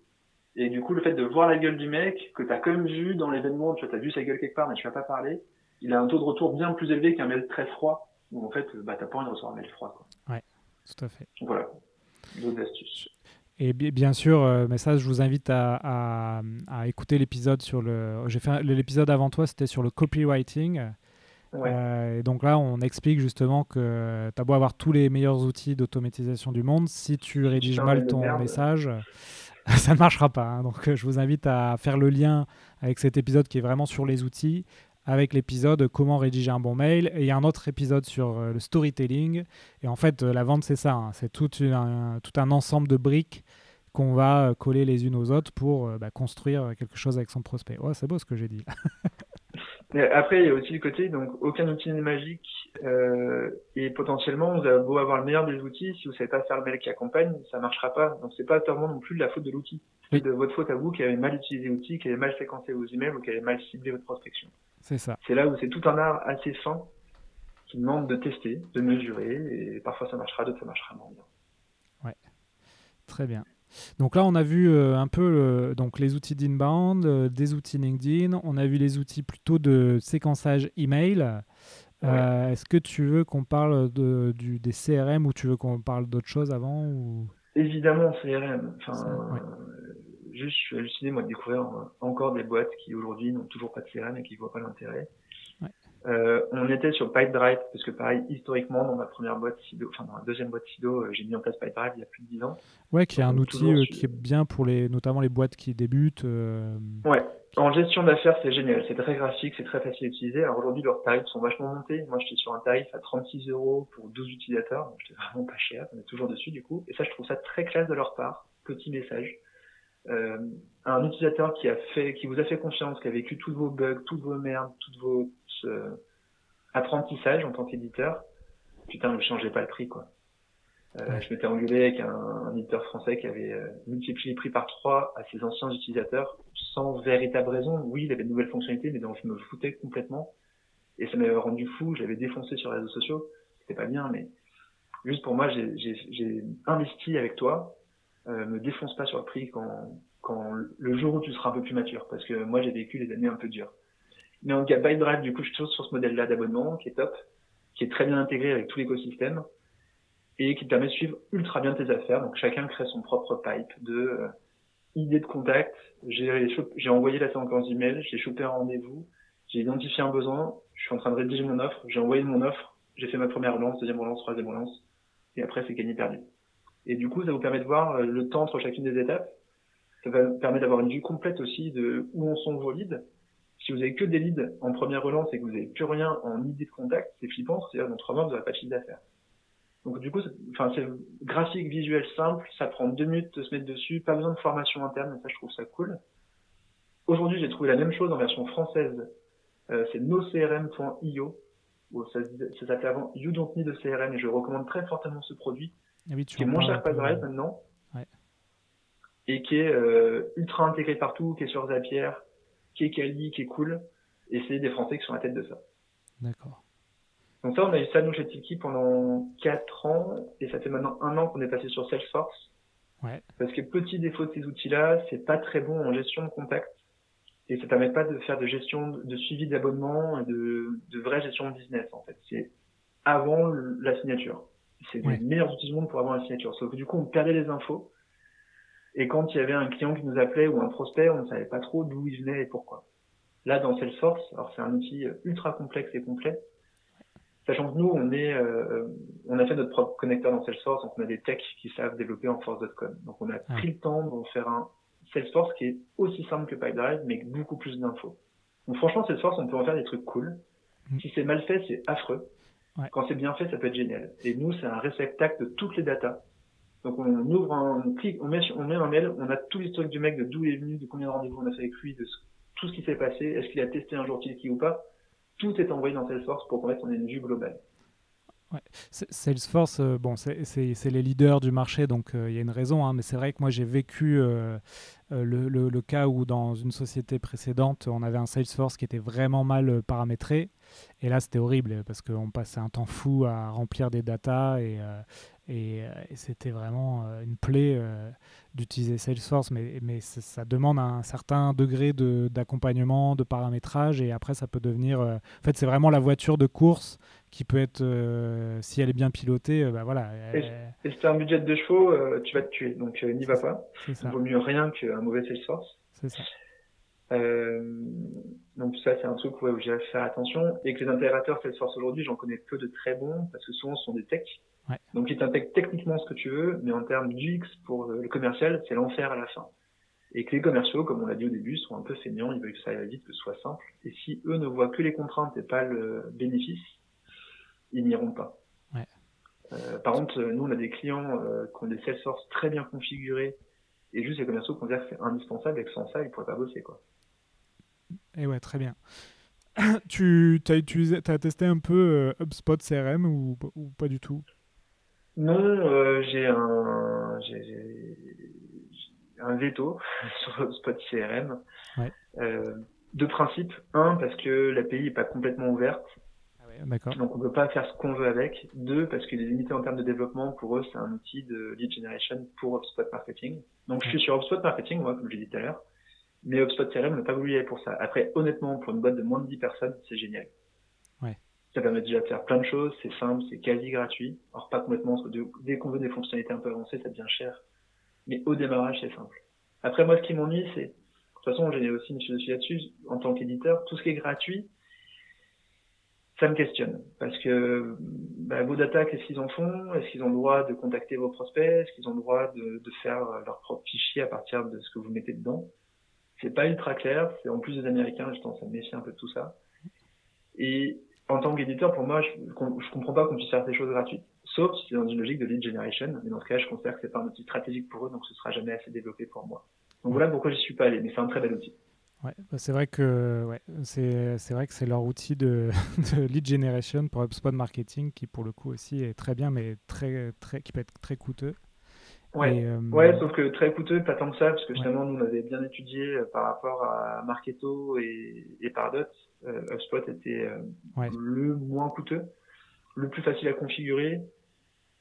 Et du coup, le fait de voir la gueule du mec, que tu as quand même vu dans l'événement, tu as vu sa gueule quelque part, mais tu vas pas parler, il a un taux de retour bien plus élevé qu'un mail très froid, où en fait, bah, t'as pas envie de recevoir un mail froid. Quoi. Ouais, tout à fait. voilà, d'autres astuces. Et bien sûr, euh, mais ça, je vous invite à, écouter l'épisode sur le. J'ai fait l'épisode avant toi, c'était sur le copywriting. Euh, et donc là, on explique justement que tu as beau avoir tous les meilleurs outils d'automatisation du monde, si tu rédiges mal ton message, ça ne marchera pas. Hein. Donc je vous invite à faire le lien avec cet épisode qui est vraiment sur les outils, avec l'épisode comment rédiger un bon mail. Et il y a un autre épisode sur euh, le storytelling. Et en fait, la vente, c'est ça. Hein. C'est tout, un, ensemble de briques qu'on va euh, coller les unes aux autres pour bah, construire quelque chose avec son prospect. Oh, c'est beau ce que j'ai dit. après, il y a aussi le côté, donc aucun outil n'est magique euh, et potentiellement, vous avez beau avoir le meilleur des outils, si vous savez pas faire le mail qui accompagne, ça marchera pas. Donc c'est pas tellement non plus de la faute de l'outil, c'est de votre faute à vous qui avez mal utilisé l'outil, qui avez mal séquencé vos emails ou qui avez mal ciblé votre prospection. C'est ça. C'est là où c'est tout un art assez fin qui demande de tester, de mesurer et parfois ça marchera, d'autres ça marchera moins bien. Ouais, très bien. Donc là, on a vu euh, un peu euh, donc les outils d'inbound, euh, des outils LinkedIn, on a vu les outils plutôt de séquençage email. Est-ce que tu veux qu'on parle de, du, des CRM ou tu veux qu'on parle d'autre chose avant ou... Évidemment, CRM. Enfin, Juste, je suis halluciné moi de découvrir encore des boîtes qui aujourd'hui n'ont toujours pas de CRM et qui ne voient pas l'intérêt. Euh, on était sur PipeDrive parce que pareil, historiquement, dans ma première boîte Sido, enfin dans la deuxième boîte Sido, euh, j'ai mis en place PipeDrive il y a plus de 10 ans. Ouais, qui est un outil euh, qui est bien pour les, notamment les boîtes qui débutent. Ouais, en gestion d'affaires, c'est génial, c'est très graphique, c'est très facile à utiliser. Alors aujourd'hui, leurs tarifs sont vachement montés. Moi, j'étais sur un tarif à 36 euros pour 12 utilisateurs, donc j'étais vraiment pas cher. On est toujours dessus du coup, et ça, je trouve ça très classe de leur part. Petit message. Euh, un utilisateur qui a fait, qui vous a fait confiance, qui a vécu tous vos bugs, toutes vos merdes, toutes vos euh, apprentissages en tant qu'éditeur, putain, ne changez pas le prix, quoi. Euh, je m'étais engueulé avec un, éditeur français qui avait euh, multiplié le prix par trois à ses anciens utilisateurs sans véritable raison. Oui, il avait de nouvelles fonctionnalités, mais dont je me foutais complètement. Et ça m'avait rendu fou. J'avais défoncé sur les réseaux sociaux. C'était pas bien, mais juste pour moi, j'ai investi avec toi euh, me défonce pas sur le prix quand, quand le jour où tu seras un peu plus mature, parce que moi j'ai vécu les années un peu dures. Mais en cas Drive, du coup, je suis toujours sur ce modèle-là d'abonnement qui est top, qui est très bien intégré avec tout l'écosystème et qui te permet de suivre ultra bien tes affaires. Donc chacun crée son propre pipe de euh, idées de contact. J'ai envoyé la séquence d'email, j'ai chopé un rendez-vous, j'ai identifié un besoin, je suis en train de rédiger mon offre, j'ai envoyé mon offre, j'ai fait ma première relance, deuxième relance, troisième relance, et après c'est gagné perdu. Et du coup, ça vous permet de voir euh, le temps entre chacune des étapes. Ça permet d'avoir une vue complète aussi de où en sont vos leads. Si vous avez que des leads en première relance et que vous n'avez plus rien en idée de contact, c'est flippant, c'est-à-dire dans trois mois, vous n'aurez pas de chiffre d'affaires. Donc du coup, enfin, c'est graphique, visuel simple, ça prend deux minutes de se mettre dessus, pas besoin de formation interne, ça je trouve ça cool. Aujourd'hui, j'ai trouvé la même chose en version française. Euh, c'est nocrm.io. ça, ça s'appelait avant You Don't Need de CRM et je recommande très fortement ce produit ah qui est moins cher que maintenant, et qui est euh, ultra intégré partout, qui est sur Zapier, qui est quali, qui est cool, et c'est des Français qui sont à la tête de ça. D'accord. Donc ça, on a eu ça nous chez Tiki pendant 4 ans, et ça fait maintenant un an qu'on est passé sur Salesforce. Ouais. Parce que petit défaut de ces outils-là, c'est pas très bon en gestion de contact, et ça permet pas de faire de gestion de suivi d'abonnement et de, de vraie gestion de business en fait. C'est avant la signature. C'est les meilleurs outils du monde pour avoir une signature. Sauf que du coup, on perdait les infos. Et quand il y avait un client qui nous appelait ou un prospect, on ne savait pas trop d'où il venait et pourquoi. Là, dans Salesforce, alors c'est un outil ultra complexe et complet. Sachant que nous, on est, euh, on a fait notre propre connecteur dans Salesforce, donc on a des techs qui savent développer en force.com. Donc on a pris le temps de faire un Salesforce qui est aussi simple que PipeDrive, mais avec beaucoup plus d'infos. Donc franchement, Salesforce, on peut en faire des trucs cool. Mm. Si c'est mal fait, c'est affreux. Quand c'est bien fait, ça peut être génial. Et nous, c'est un réceptacle de toutes les datas. Donc on ouvre un, clic, on met, on met un mail, on a tout l'historique du mec, de d'où il est venu, de combien de rendez-vous on a fait avec lui, de tout ce qui s'est passé, est-ce qu'il a testé un jour Tilki ou pas. Tout est envoyé dans Salesforce pour qu'en fait on ait une vue globale. Salesforce, bon, c'est les leaders du marché, donc il y a une raison, hein, mais c'est vrai que moi j'ai vécu le, le, cas où dans une société précédente, on avait un Salesforce qui était vraiment mal paramétré, et là c'était horrible parce qu'on passait un temps fou à remplir des datas et, et, c'était vraiment une plaie d'utiliser Salesforce, mais, mais ça, demande un certain degré d'accompagnement, de, paramétrage, et après ça peut devenir... en fait, c'est vraiment la voiture de course qui peut être, si elle est bien pilotée, bah voilà. Et, si tu un budget de chevaux, tu vas te tuer, donc n'y va pas. Il vaut mieux rien qu'un mauvais Salesforce. C'est ça. Donc ça, c'est un truc où j'ai à faire attention. Et que les intégrateurs Salesforce aujourd'hui, j'en connais peu de très bons, parce que souvent ce sont des techs donc, ils t'intègrent techniquement ce que tu veux, mais en termes d'UX pour le commercial, c'est l'enfer à la fin. Et que les commerciaux, comme on l'a dit au début, sont un peu feignants, ils veulent que ça aille vite, que ce soit simple. Et si eux ne voient que les contraintes et pas le bénéfice, ils n'iront pas. Euh, par contre, nous, on a des clients euh, qui ont des Salesforce très bien configurés, et juste les commerciaux considèrent que c'est indispensable et que sans ça, ils ne pourraient pas bosser. Quoi. Et ouais, très bien. tu as, utilisé, as testé un peu euh, HubSpot CRM ou, ou pas du tout? Non, euh, j'ai un, veto sur Spot CRM. Ouais. Euh, deux principes. Un, parce que l'API est pas complètement ouverte. Ah ouais. Donc on peut pas faire ce qu'on veut avec. Deux, parce qu'il est limité en termes de développement. Pour eux, c'est un outil de lead generation pour HubSpot Marketing. Donc je suis sur HubSpot Marketing, moi, comme je l'ai dit tout à l'heure. Mais HubSpot CRM n'a pas voulu y aller pour ça. Après, honnêtement, pour une boîte de moins de 10 personnes, c'est génial. Ça permet déjà de faire plein de choses, c'est simple, c'est quasi gratuit. Alors pas complètement, parce que dès qu'on veut des fonctionnalités un peu avancées, ça devient cher. Mais au démarrage, c'est simple. Après, moi, ce qui m'ennuie, c'est, de toute façon, j'ai aussi une philosophie là-dessus, en tant qu'éditeur, tout ce qui est gratuit, ça me questionne. Parce que bah, vos data, qu'est-ce qu'ils en font? Est-ce qu'ils ont le droit de contacter vos prospects? Est-ce qu'ils ont le droit de, de faire leur propre fichier à partir de ce que vous mettez dedans? C'est pas ultra clair. C'est en plus des Américains, je pense à me méfier un peu de tout ça. Et en tant qu'éditeur, pour moi, je, je comprends pas qu'on puisse faire des choses gratuites. Sauf si c'est dans une logique de lead generation. Mais dans ce cas, je considère que c'est pas un outil stratégique pour eux, donc ce sera jamais assez développé pour moi. Donc voilà pourquoi je suis pas allé, mais c'est un très bel outil. Bah, c'est vrai que c'est, vrai que c'est leur outil de, de, lead generation pour HubSpot marketing qui pour le coup aussi est très bien, mais très très qui peut être très coûteux. Ouais, euh, ouais, sauf que très coûteux, pas tant que ça, parce que finalement nous on avait bien étudié euh, par rapport à Marketo et, et Pardot, euh, HubSpot était euh, le moins coûteux, le plus facile à configurer.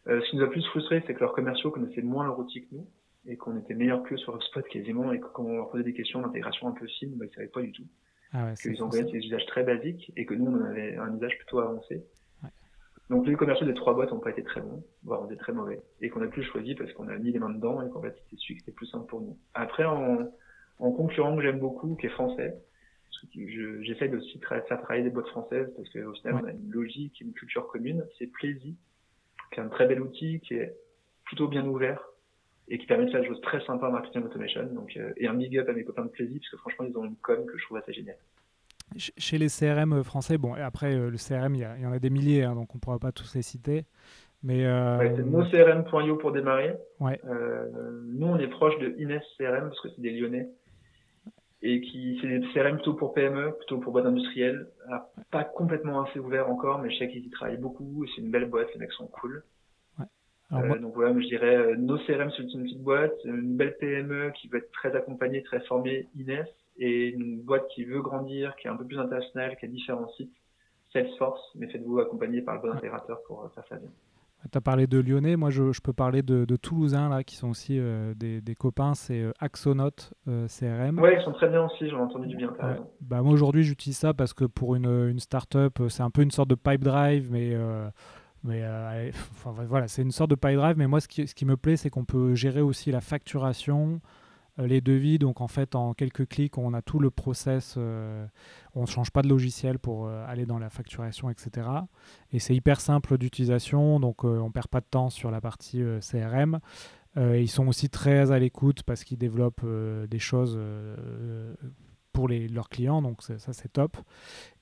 Euh, ce qui nous a plus frustré, c'est que leurs commerciaux connaissaient moins leur outil que nous et qu'on était meilleur que sur HubSpot quasiment et que quand on leur posait des questions d'intégration un peu fine, bah, ils savaient pas du tout. Ah ouais, qu'ils ont des usages très basiques et que nous on avait un usage plutôt avancé. Donc les commerciaux des trois boîtes n'ont pas été très bons, voire ont été très mauvais, et qu'on a plus choisi parce qu'on a mis les mains dedans et qu'en fait c'était celui qui était plus simple pour nous. Après en, en concurrent que j'aime beaucoup, qui est français, j'essaie de aussi faire travailler des boîtes françaises parce qu'au final, on a une logique, une culture commune. C'est Plaisy, qui est un très bel outil, qui est plutôt bien ouvert et qui permet de faire des choses très sympas en marketing automation. Donc, euh, et un big up à mes copains de Plaisy parce que franchement, ils ont une com que je trouve assez géniale. Chez les CRM euh, français, bon, après, euh, le CRM, il y, en a des milliers, hein, donc on ne pourra pas tous les citer. Mais euh... ouais, c'est pour démarrer. Ouais. nous, on est proche de Ines CRM parce que c'est des Lyonnais et qui c'est des CRM plutôt pour PME, plutôt pour boîte industrielle. pas complètement assez ouvert encore, mais je sais qu'ils y travaillent beaucoup et c'est une belle boîte, les mecs sont cool. Ouais. Euh, donc voilà, je dirais euh, nos CRM c'est une petite boîte, une belle PME qui veut être très accompagnée, très formée, Inès, et une boîte qui veut grandir, qui est un peu plus internationale, qui a différents sites, Salesforce, mais faites-vous accompagner par le bon intégrateur pour euh, faire ça bien. Tu as parlé de Lyonnais, moi je, je peux parler de, de, Toulousains là, qui sont aussi euh, des, des, copains, c'est euh, Axonote euh, CRM. Ouais, ils sont très bien aussi, j'en ai entendu du bien. Bah, moi aujourd'hui j'utilise ça parce que pour une, une startup, c'est un peu une sorte de pipe drive, mais, mais enfin, voilà, c'est une sorte de pipe drive, mais moi ce qui, ce qui me plaît, c'est qu'on peut gérer aussi la facturation, les devis. Donc en fait, en quelques clics, on a tout le process. Euh, on ne change pas de logiciel pour euh, aller dans la facturation, etc. Et c'est hyper simple d'utilisation, donc on ne perd pas de temps sur la partie CRM. ils sont aussi très à l'écoute parce qu'ils développent des choses pour les, leurs clients, donc ça c'est top.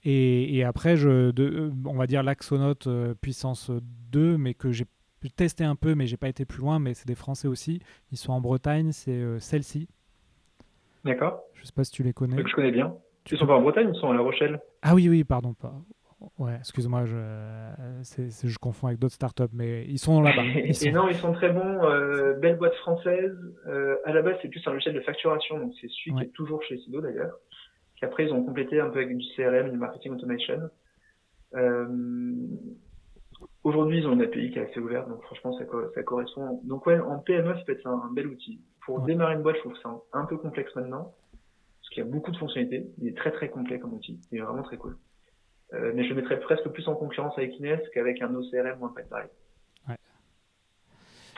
Et, après, on va dire l'Axonote puissance 2, mais que j'ai j'ai testé un peu, mais j'ai pas été plus loin. Mais c'est des Français aussi. Ils sont en Bretagne. C'est euh, celle-ci. D'accord. Je sais pas si tu les connais. je connais bien. Tu ils sont pas en Bretagne, ils sont à La Rochelle. Ah oui, oui, pardon. Pas. Ouais, excuse-moi, je, je confonds avec d'autres startups, mais ils sont là-bas. Et non, ils sont très bons. Euh, belle boîte française. Euh, à la base, c'est plus un logiciel de facturation, donc c'est celui qui est toujours chez Sido d'ailleurs. Après, ils ont complété un peu avec du CRM, du marketing automation. Euh, Aujourd'hui, ils ont une API qui est assez ouverte, donc franchement, ça, ça correspond. Donc ouais, en PME, ça peut être un, bel outil. Pour démarrer une boîte, je trouve ça un, peu complexe maintenant, parce qu'il y a beaucoup de fonctionnalités. Il est très très complet comme outil. Il est vraiment très cool. Euh, mais je le mettrais presque plus en concurrence avec Inès qu'avec un OCRM ou un Pipedrive. Ouais.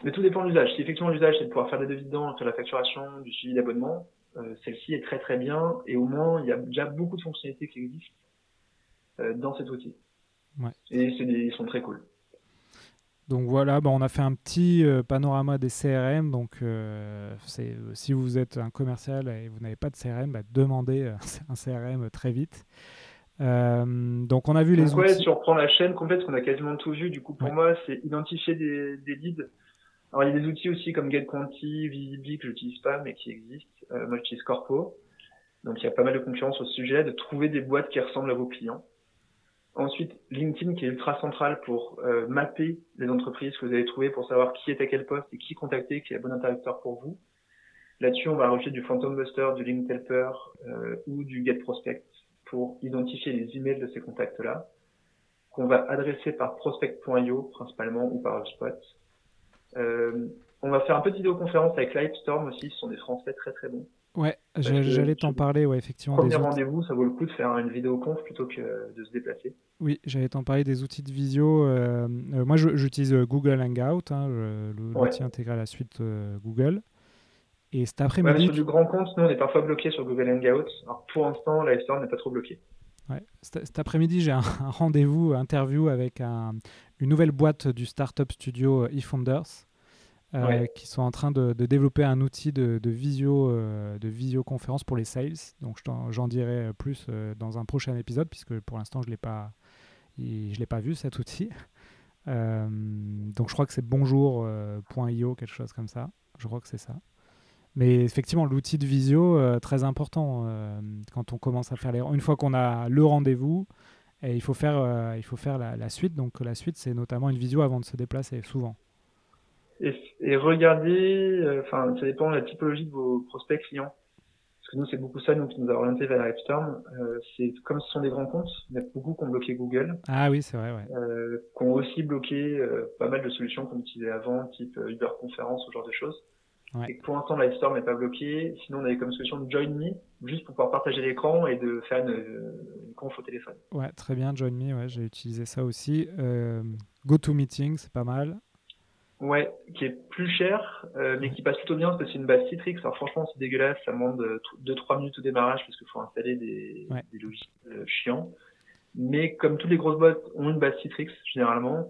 Mais tout dépend de l'usage. Si effectivement l'usage c'est de pouvoir faire des devis dedans, faire la facturation, du suivi d'abonnement, euh, celle-ci est très très bien et au moins il y a déjà beaucoup de fonctionnalités qui existent euh, dans cet outil. Ouais. Et ils sont très cool. Donc voilà, bah on a fait un petit euh, panorama des CRM. Donc euh, c'est, si vous êtes un commercial et vous n'avez pas de CRM, bah, demandez un CRM très vite. Euh, donc on a vu les ouais, Si on reprend la chaîne complète, qu'on a quasiment tout vu, du coup pour moi c'est identifier des, des, leads. Alors il y a des outils aussi comme GetQuanti, Visibly que j'utilise pas mais qui existent. moi j'utilise Corpo. Donc il y a pas mal de concurrence au sujet de trouver des boîtes qui ressemblent à vos clients. Ensuite, LinkedIn qui est ultra central pour euh, mapper les entreprises que vous avez trouvées pour savoir qui est à quel poste et qui contacter, qui est le bon interlocuteur pour vous. Là-dessus, on va rajouter du Phantom Buster, du Link Helper euh, ou du Get Prospect pour identifier les emails de ces contacts-là, qu'on va adresser par prospect.io principalement ou par HubSpot. Euh, on va faire un peu vidéoconférence avec Livestorm aussi, ce sont des Français très très bons. Ouais, j'allais t'en parler, ouais, effectivement. Premier rendez-vous, ça vaut le coup de faire une vidéo conf plutôt que de se déplacer. Oui, j'allais t'en parler des outils de visio. Euh, euh, moi, j'utilise euh, Google Hangout, hein, l'outil intégré à la suite Google. Et cet après-midi. sur du grand compte, nous, on est parfois bloqué sur Google Hangout. Alors, pour l'instant, la n'est pas trop bloqué. Ouais. Cet, après-midi, j'ai un, un rendez-vous, interview avec un, une nouvelle boîte du startup studio eFounders. Euh, qui sont en train de, développer un outil de, visio, euh, de visioconférence pour les sales. Donc j'en dirai plus euh, dans un prochain épisode, puisque pour l'instant je ne l'ai pas vu cet outil. donc je crois que c'est bonjour.io, quelque chose comme ça. Je crois que c'est ça. Mais effectivement, l'outil de visio, très important quand on commence à faire les... Une fois qu'on a le rendez-vous, et il faut faire, il faut faire la, la suite. Donc la suite, c'est notamment une visio avant de se déplacer, souvent et, et regardez, euh, enfin, ça dépend de la typologie de vos prospects clients. Parce que nous, c'est beaucoup ça, nous, qui nous a orienté vers Epstorm. Euh, c'est comme ce sont des grands comptes, il y a beaucoup qui ont bloqué Google. Ah oui, c'est vrai, ouais. Euh, qui ont aussi bloqué euh, pas mal de solutions qu'on utilisait avant, type euh, Uber Conférence, ce genre de choses. Ouais. Et pour l'instant, Livestorm n'est pas bloqué. Sinon, on avait comme solution Join Me, juste pour pouvoir partager l'écran et de faire une, une conf au téléphone. Ouais, très bien, Join Me, ouais, j'ai utilisé ça aussi. Euh, GoToMeeting, c'est pas mal. Ouais, qui est plus cher, euh, mais qui passe plutôt bien parce que c'est une base Citrix. Alors franchement, c'est dégueulasse, ça demande 2-3 minutes au démarrage parce qu'il faut installer des, des logiciels euh, chiants. Mais comme toutes les grosses boîtes ont une base Citrix, généralement,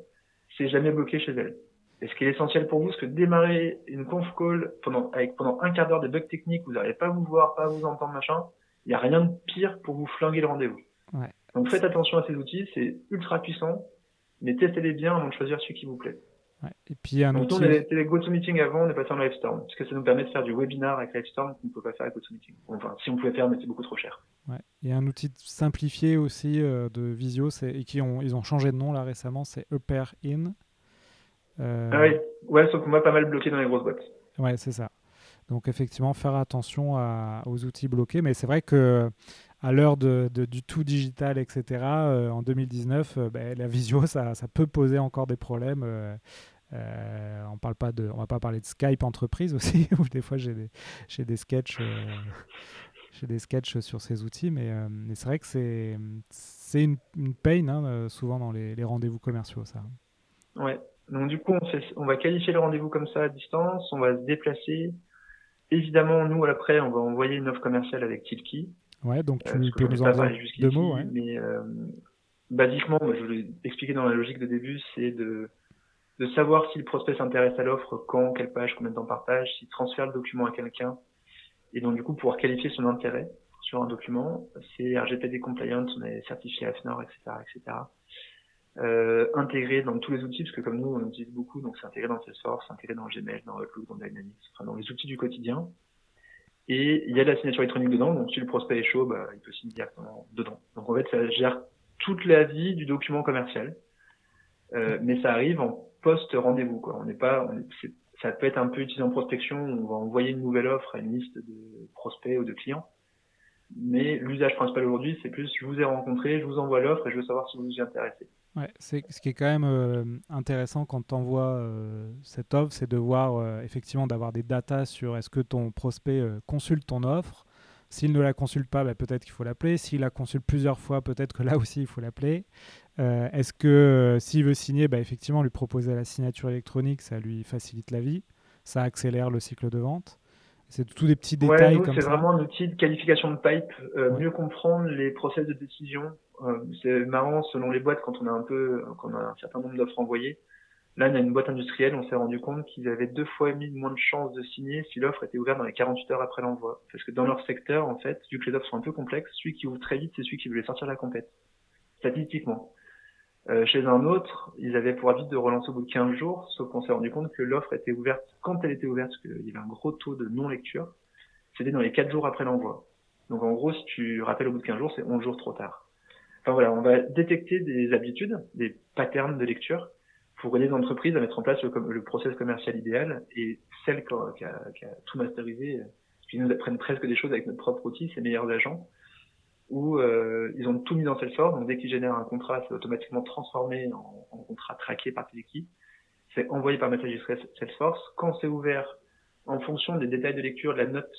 c'est jamais bloqué chez elles. Et ce qui est essentiel pour vous, c'est que démarrer une conf call pendant, avec pendant un quart d'heure des bugs techniques, vous n'arrivez pas à vous voir, pas à vous entendre, machin, il n'y a rien de pire pour vous flinguer le rendez-vous. Ouais. Donc faites attention à ces outils, c'est ultra puissant, mais testez-les bien avant de choisir celui qui vous plaît. Et puis un outil... on était les GoToMeeting avant, on est passé en Livestorm, parce que ça nous permet de faire du webinar avec Livestorm qu'on ne peut pas faire avec GoToMeeting. Enfin, si on pouvait faire, mais c'est beaucoup trop cher. Ouais. Il y a un outil simplifié aussi euh, de visio, et qui ont, ils ont changé de nom là récemment, c'est Upper In. Euh... Ah oui, ouais, sauf que moi, pas mal bloqué dans les grosses boîtes. Ouais, c'est ça. Donc effectivement, faire attention aux outils bloqués, mais c'est vrai que à l'heure de, du tout digital, etc., euh, en 2019, euh, ben, la visio, ça, ça, peut poser encore des problèmes. Euh, on parle pas de, on va pas parler de Skype entreprise aussi, où des fois j'ai des, j'ai des sketchs, euh, j'ai des sketchs sur ces outils, mais, euh, mais c'est vrai que c'est, c'est une, une pain hein, souvent dans les, les, rendez-vous commerciaux, ça. Ouais. Donc du coup, on, va qualifier le rendez-vous comme ça à distance, on va se déplacer. Évidemment, nous après, on va envoyer une offre commerciale avec Tilki. Ouais, donc tu peux nous en dire deux mots. Ouais. Mais basiquement, je vous l'ai expliqué dans la logique de début, c'est de de savoir si le prospect s'intéresse à l'offre, quand, quelle page, combien de temps partage, s'il transfère le document à quelqu'un, et donc du coup pouvoir qualifier son intérêt sur un document. C'est RGPD compliant, on est certifié AFNOR, etc., etc. Euh, intégré dans tous les outils, parce que comme nous on utilise beaucoup, donc c'est intégré dans Salesforce, intégré dans Gmail, dans Outlook, dans Dynamics, enfin dans les outils du quotidien. Et il y a de la signature électronique dedans, donc si le prospect est chaud, bah, il peut signer directement dedans. Donc en fait, ça gère toute la vie du document commercial. Euh, mais ça arrive en post-rendez-vous. On n'est pas, ça peut être un peu utilisé en prospection. On va envoyer une nouvelle offre à une liste de prospects ou de clients. Mais l'usage principal aujourd'hui, c'est plus je vous ai rencontré, je vous envoie l'offre et je veux savoir si vous vous y intéressez. Ouais, c'est ce qui est quand même euh, intéressant quand tu envoies euh, cette offre, c'est de voir euh, effectivement d'avoir des datas sur est-ce que ton prospect consulte ton offre. S'il ne la consulte pas, bah, peut-être qu'il faut l'appeler. S'il la consulte plusieurs fois, peut-être que là aussi il faut l'appeler. Est-ce que s'il veut signer, bah, effectivement lui proposer la signature électronique, ça lui facilite la vie, ça accélère le cycle de vente. C'est tous des petits détails comme ça. C'est vraiment un outil de qualification de pipe, mieux comprendre les process de décision euh, c'est marrant, selon les boîtes, quand on a un peu, quand on a un certain nombre d'offres envoyées. Là, y a une boîte industrielle, on s'est rendu compte qu'ils avaient deux fois et demi moins de chances de signer si l'offre était ouverte dans les 48 heures après l'envoi. Parce que dans leur secteur, en fait, vu que les offres sont un peu complexes, celui qui ouvre très vite, c'est celui qui voulait sortir de la compète. Statistiquement. Euh, chez un autre, ils avaient pour habitude de relancer au bout de 15 jours, sauf qu'on s'est rendu compte que l'offre était ouverte quand elle était ouverte, parce qu'il y avait un gros taux de non-lecture. C'était dans les 4 jours après l'envoi. Donc en gros, si tu rappelles au bout de 15 jours, c'est 11 jours trop tard. Enfin voilà, on va détecter des habitudes, des patterns de lecture pour aider les entreprises à mettre en place le, process commercial idéal et celles qui a, tout masterisé, qui nous apprennent presque des choses avec notre propre outil, ces meilleurs agents, où euh, ils ont tout mis dans Salesforce, donc dès qu'ils génèrent un contrat, c'est automatiquement transformé en, en, contrat traqué par Teleki, c'est envoyé par messagerie Salesforce. Quand c'est ouvert, en fonction des détails de lecture de la note,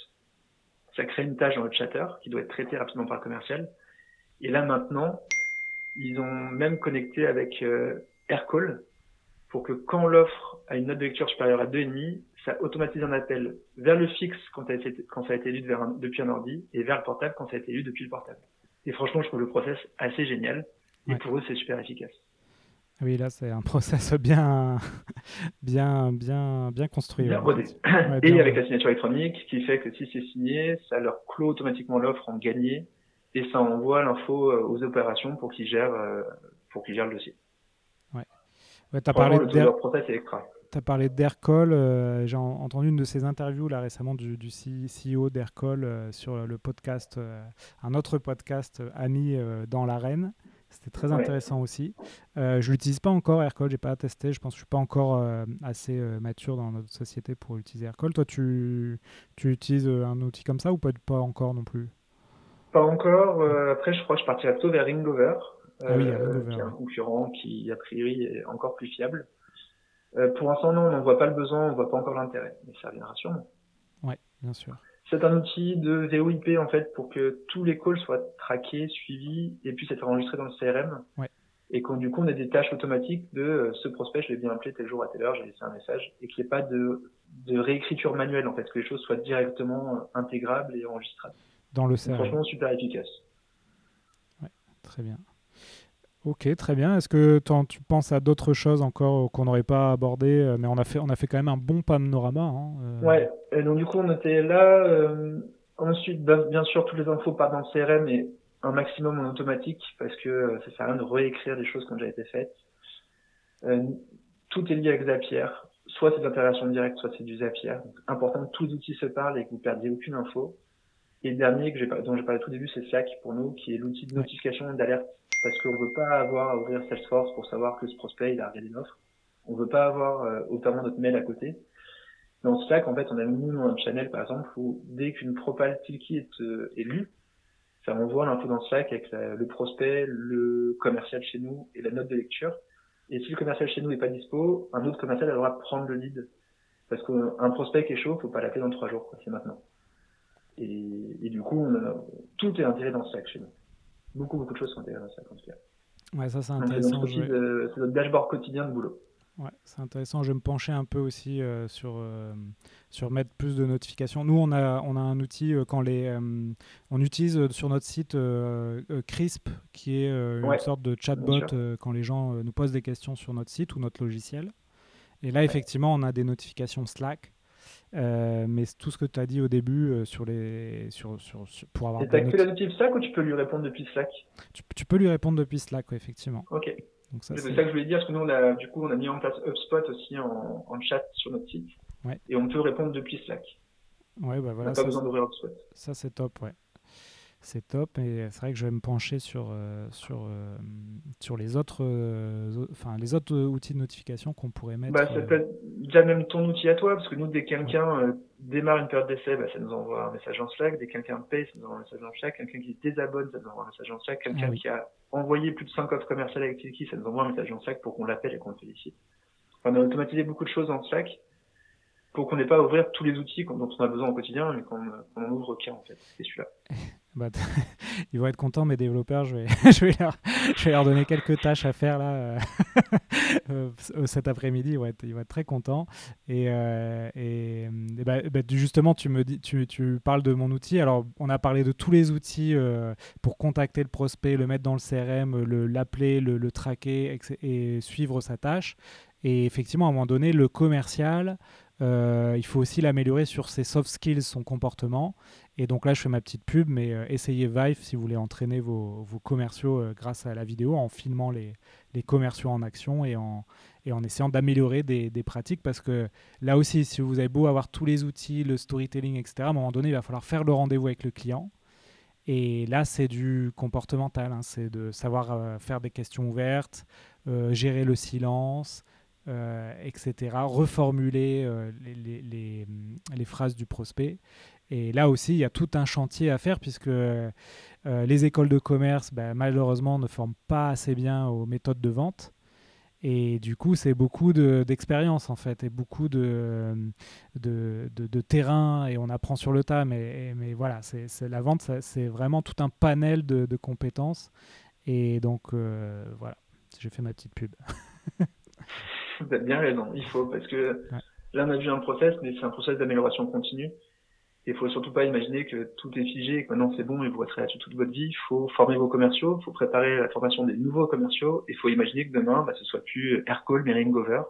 ça crée une tâche dans le chatter qui doit être traitée rapidement par le commercial. Et là maintenant, ils ont même connecté avec euh, Aircall pour que quand l'offre a une note de lecture supérieure à 2,5, ça automatise un appel vers le fixe quand, ça a été, quand ça a été lu depuis un ordi et vers le portable quand ça a été lu depuis le portable. Et franchement, je trouve le process assez génial. Et pour eux, c'est super efficace. Oui, là, c'est un process bien, bien, bien, bien construit. Bien rodé. et avec la signature électronique, qui fait que si c'est signé, ça leur clôt automatiquement l'offre en gagné et ça envoie l'info euh, aux opérations pour qu'ils gèrent, euh, pour qu'ils gèrent le dossier. Ouais. ouais tu as parlé de parlé d'Aircall. Euh, j'ai entendu une de ces interviews là récemment du, du CEO d'Aircall sur le podcast, un autre podcast, Ami dans l'arène. C'était très intéressant aussi. je ne l'utilise pas encore, Aircall, je n'ai pas testé. Je pense que je ne suis pas encore assez mature dans notre société pour utiliser Aircall. Toi, tu, tu utilises un outil comme ça ou pas, pas encore non plus? Pas encore. Euh, après, je crois que je partirais plutôt vers Ringover, ah euh, qui est un concurrent qui, a priori, est encore plus fiable. Euh, pour l'instant, non, on n'en voit pas le besoin, on ne voit pas encore l'intérêt, mais ça viendra sûrement. Oui, bien sûr. C'est un outil de VoIP en fait pour que tous les calls soient traqués, suivis et puissent être enregistrés dans le CRM. Ouais. Et qu'on du coup on ait des tâches automatiques de ce prospect, je l'ai bien appelé tel jour à telle heure, j'ai laissé un message et qu'il n'y ait pas de, de réécriture manuelle en fait, que les choses soient directement intégrables et enregistrables dans le CRM. Franchement, super efficace. Ouais, très bien. Ok, très bien. Est-ce que tu penses à d'autres choses encore qu'on n'aurait pas abordées euh, Mais on a, fait, on a fait quand même un bon panorama. Hein, euh. Ouais, et donc du coup, on était là. Euh, ensuite, bah, bien sûr, toutes les infos partent dans le CRM et un maximum en automatique parce que ça sert à rien de réécrire des choses qui ont déjà été faites. tout est lié avec Zapier. Soit c'est de l'intégration directe, soit c'est du Zapier. Donc, important que tous les outils se parlent et que vous ne perdiez aucune info. Et le dernier que dont j'ai parlé tout début, c'est Slack pour nous, qui est l'outil de notification et d'alerte. Parce qu'on ne veut pas avoir à ouvrir Salesforce pour savoir que ce prospect il a regardé une offre. On ne veut pas avoir euh, autant notre mail à côté. Dans Slack, en fait, on a mis un channel, par exemple, où dès qu'une propale Tilki est, euh, est lue, ça envoie l'info dans Slack avec le prospect, le commercial chez nous et la note de lecture. Et si le commercial chez nous n'est pas dispo, un autre commercial a le droit de prendre le lead. Parce qu'un prospect qui est chaud, faut pas l'appeler dans trois jours, c'est maintenant. Et, du coup, tout est intégré dans Slack chez nous. Beaucoup, beaucoup de choses sont intégrées tout cas. Ouais, ça c'est intéressant. C'est notre dashboard quotidien de boulot. Ouais, c'est intéressant. Je vais me pencher un peu aussi euh, sur, euh, sur mettre plus de notifications. Nous, on a, on a un outil euh, quand les, on utilise sur notre site Crisp, qui est une sorte de chatbot quand les gens nous posent des questions sur notre site ou notre logiciel. Et là, effectivement, on a des notifications Slack euh, mais tout ce que tu as dit au début euh, sur les, sur, sur, pour avoir. Et tu as que notif Slack ou tu peux lui répondre depuis Slack tu, peux lui répondre depuis Slack, effectivement. Ok. C'est ça, que je voulais dire, parce que nous, on a, du coup, on a mis en place HubSpot aussi en, en chat sur notre site. Ouais. Et on peut répondre depuis Slack. Ouais, bah voilà. On n'a pas besoin d'ouvrir HubSpot. Ça, c'est top, ouais. C'est top. Et c'est vrai que je vais me pencher sur, euh, sur, euh, sur les, autres, euh, enfin, les autres outils de notification qu'on pourrait mettre. Bah, ça peut être déjà même ton outil à toi, parce que nous, dès que quelqu'un démarre une période d'essai, bah, ça nous envoie un message en Slack. Dès que quelqu'un paye, ça nous envoie un message en Slack. Quelqu'un qui se désabonne, ça nous envoie un message en Slack. Quelqu'un ah qui a envoyé plus de 5 offres commerciales avec Tilki, ça nous envoie un message en Slack pour qu'on l'appelle et qu'on le félicite. on a automatisé beaucoup de choses en Slack pour qu'on n'ait pas à ouvrir tous les outils dont on a besoin au quotidien, mais qu'on en ouvre qu'un, en fait. C'est celui-là. Bah, ils vont être contents, mes développeurs. Je vais, je, vais leur, je vais leur donner quelques tâches à faire là euh, euh, cet après-midi. Ils, ils vont être très contents. Et, euh, et, bah, bah, justement, tu, me dis, tu, tu, parles de mon outil. Alors, on a parlé de tous les outils pour contacter le prospect, le mettre dans le CRM, l'appeler, le, le, traquer et, suivre sa tâche. Et effectivement, à un moment donné, le commercial, il faut aussi l'améliorer sur ses soft skills, son comportement. Et donc là, je fais ma petite pub, mais euh, essayez Vive si vous voulez entraîner vos, commerciaux euh, grâce à la vidéo, en filmant les, commerciaux en action et en, essayant d'améliorer des, pratiques. Parce que là aussi, si vous avez beau avoir tous les outils, le storytelling, etc., à un moment donné, il va falloir faire le rendez-vous avec le client. Et là, c'est du comportemental, hein. c'est de savoir euh, faire des questions ouvertes, gérer le silence, etc., reformuler les, les, les, phrases du prospect. Et là aussi, il y a tout un chantier à faire puisque euh, les écoles de commerce, ben, malheureusement, ne forment pas assez bien aux méthodes de vente. Et du coup, c'est beaucoup d'expérience en fait, et beaucoup de, de, de, terrain, et on apprend sur le tas. Mais, mais voilà, c'est la vente, c'est vraiment tout un panel de, compétences. Et donc, euh, voilà, j'ai fait ma petite pub. Vous avez bien raison, il faut, parce que là, on a vu un process, mais c'est un process d'amélioration continue. Il faut surtout pas imaginer que tout est figé et que maintenant c'est bon et vous resterez là-dessus toute votre vie. Il faut former vos commerciaux, il faut préparer la formation des nouveaux commerciaux. Il faut imaginer que demain, bah, ce soit plus Aircall mais Ringover